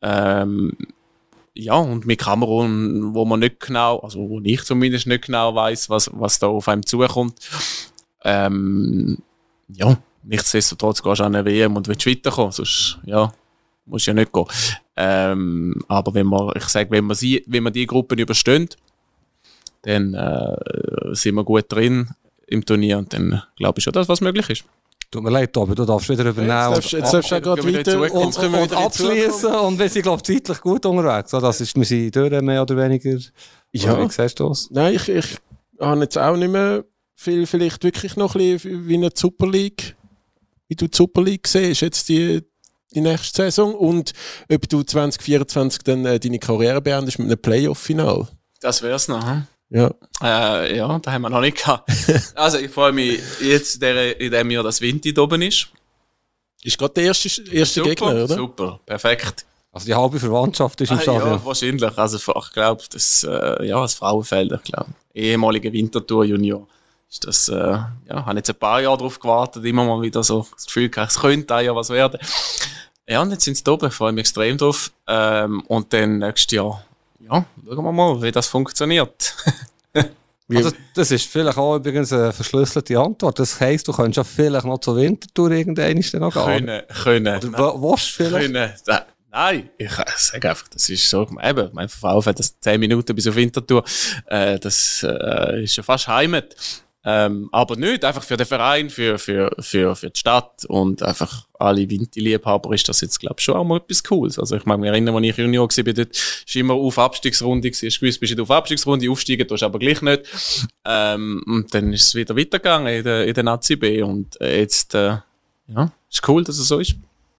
Ähm, ja, und mit Kamerun, wo man nicht genau, also wo ich zumindest nicht genau weiß, was, was da auf einem zukommt. Ähm, ja, nichtsdestotrotz gehst du an eine WM und willst weiterkommen, sonst, ja, musst ja nicht gehen. Ähm, aber wenn man, ich sage, wenn man sie, wenn man die Gruppen übersteht, dann äh, sind wir gut drin im Turnier und dann glaube ich schon, dass was möglich ist. Tut mir leid, aber du darfst wieder übernehmen. Jetzt darfst jetzt darfst du gerade weiter und, und, und abschließen und wir sind, glaube ich, zeitlich gut unterwegs. So, das ist, wir sind durch, mehr oder weniger. Ja. Wie siehst du das? Nein, ich, ich habe jetzt auch nicht mehr viel, vielleicht wirklich noch ein bisschen wie eine Super League, wie du die Super League siehst, jetzt die, die nächste Saison und ob du 2024 dann äh, deine Karriere beendest mit einem Playoff-Final. Das wär's noch. Hm? Ja. Äh, ja, da haben wir noch nicht gehabt. also ich freue mich jetzt der, in dem Jahr, dass Vinti da oben ist. Ist gerade der erste, erste super, Gegner, oder? Super, perfekt. Also die halbe Verwandtschaft ist im Ah, Stadion. ja, wahrscheinlich. Also ich glaube, das, äh, ja, das Frauenfeld, ich glaube, ehemaliger Winterthur Junior. Ist das, äh, ja, habe jetzt ein paar Jahre darauf gewartet, immer mal wieder so das Gefühl gehabt, es könnte ja was werden. Ja, und jetzt sind sie da oben, ich freue mich extrem drauf. Ähm, und dann nächstes Jahr, ja, schauen wir mal, wie das funktioniert. Also, das ist vielleicht auch übrigens eine verschlüsselte Antwort. Das heisst, du könntest ja vielleicht noch zur Wintertour irgendein noch gehen. können, können. Oder du vielleicht? können. Da- Nein, ich sage einfach, das ist so, eben, mein VfL das 10 Minuten bis auf Winterthur, äh, das äh, ist ja fast Heimat. Ähm, aber nicht, einfach für den Verein, für, für, für, für die Stadt und einfach alle Winterliebhaber ist das jetzt, glaube ich, schon auch mal etwas Cooles. Also ich mag mich erinnern, als ich Junior war, dort ist immer auf Abstiegsrunde gewesen. Hast gewusst, bist du nicht auf Abstiegsrunde, aufsteigen tust du aber gleich nicht. Ähm, und dann ist es wieder weitergegangen in der, in der Nazi B und äh, jetzt, äh, ja, ist cool, dass es so ist.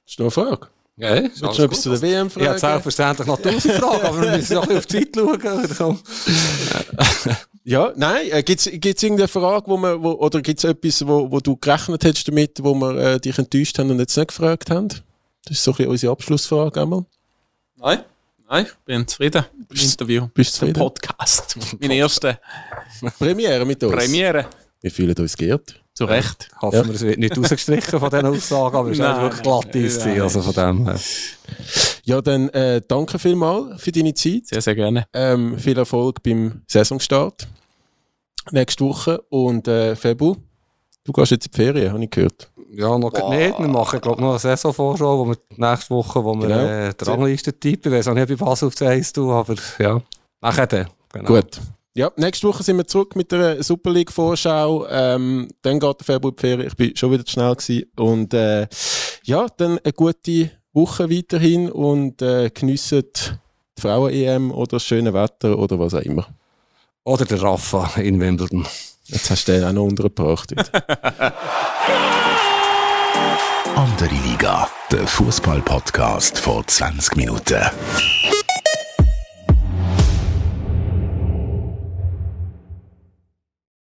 ist noch eine Frage? Ja, ist Willst du etwas gut. zu der WM Ich habe fragen? selbstverständlich noch tausend Fragen, aber wir müssen noch auf die Zeit schauen. Ja, nein, äh, gibt's gibt's irgendeine Frage, wo man, wo, oder gibt's etwas, wo, wo du gerechnet hättest damit, wo wir äh, dich enttäuscht haben und jetzt nicht gefragt haben? Das ist so ein bisschen unsere Abschlussfrage einmal. Nein, nein, ich bin zufrieden mit dem Interview. Bist du zufrieden? Podcast. Meine erste Premiere mit uns. Premiere. Wir fühlen uns geehrt. Zu Recht. Hoffen wir, es wird nicht rausgestrichen von diesen Aussagen, aber es war wirklich glatt gewesen, also von dem her. Ja, dann äh, danke vielmals für deine Zeit. Sehr, sehr gerne. Ähm, viel Erfolg beim Saisonstart. Nächste Woche. Und äh, Febu, du gehst jetzt in die Ferien, habe ich gehört. Ja, noch Boah. nicht. Wir machen, glaube ich, noch eine Saisonvorschau, wo wir nächste Woche, wo wir Genau. äh, die Rangliste tippen. Ich weiß auch nicht, ob ich Basel auf das Eis tue, aber ja. Nachher dann. Genau. Gut. Ja, nächste Woche sind wir zurück mit der Super League Vorschau. Ähm, dann geht der Februar Ferien. Ich bin schon wieder zu schnell gewesen. Und äh, ja, dann eine gute Woche weiterhin und äh, geniessen die Frauen-EM oder das schöne Wetter oder was auch immer. Oder der Rafa in Wimbledon. Jetzt hast du den auch noch untergebracht. Andere Liga, der Fußball-Podcast vor 20 Minuten.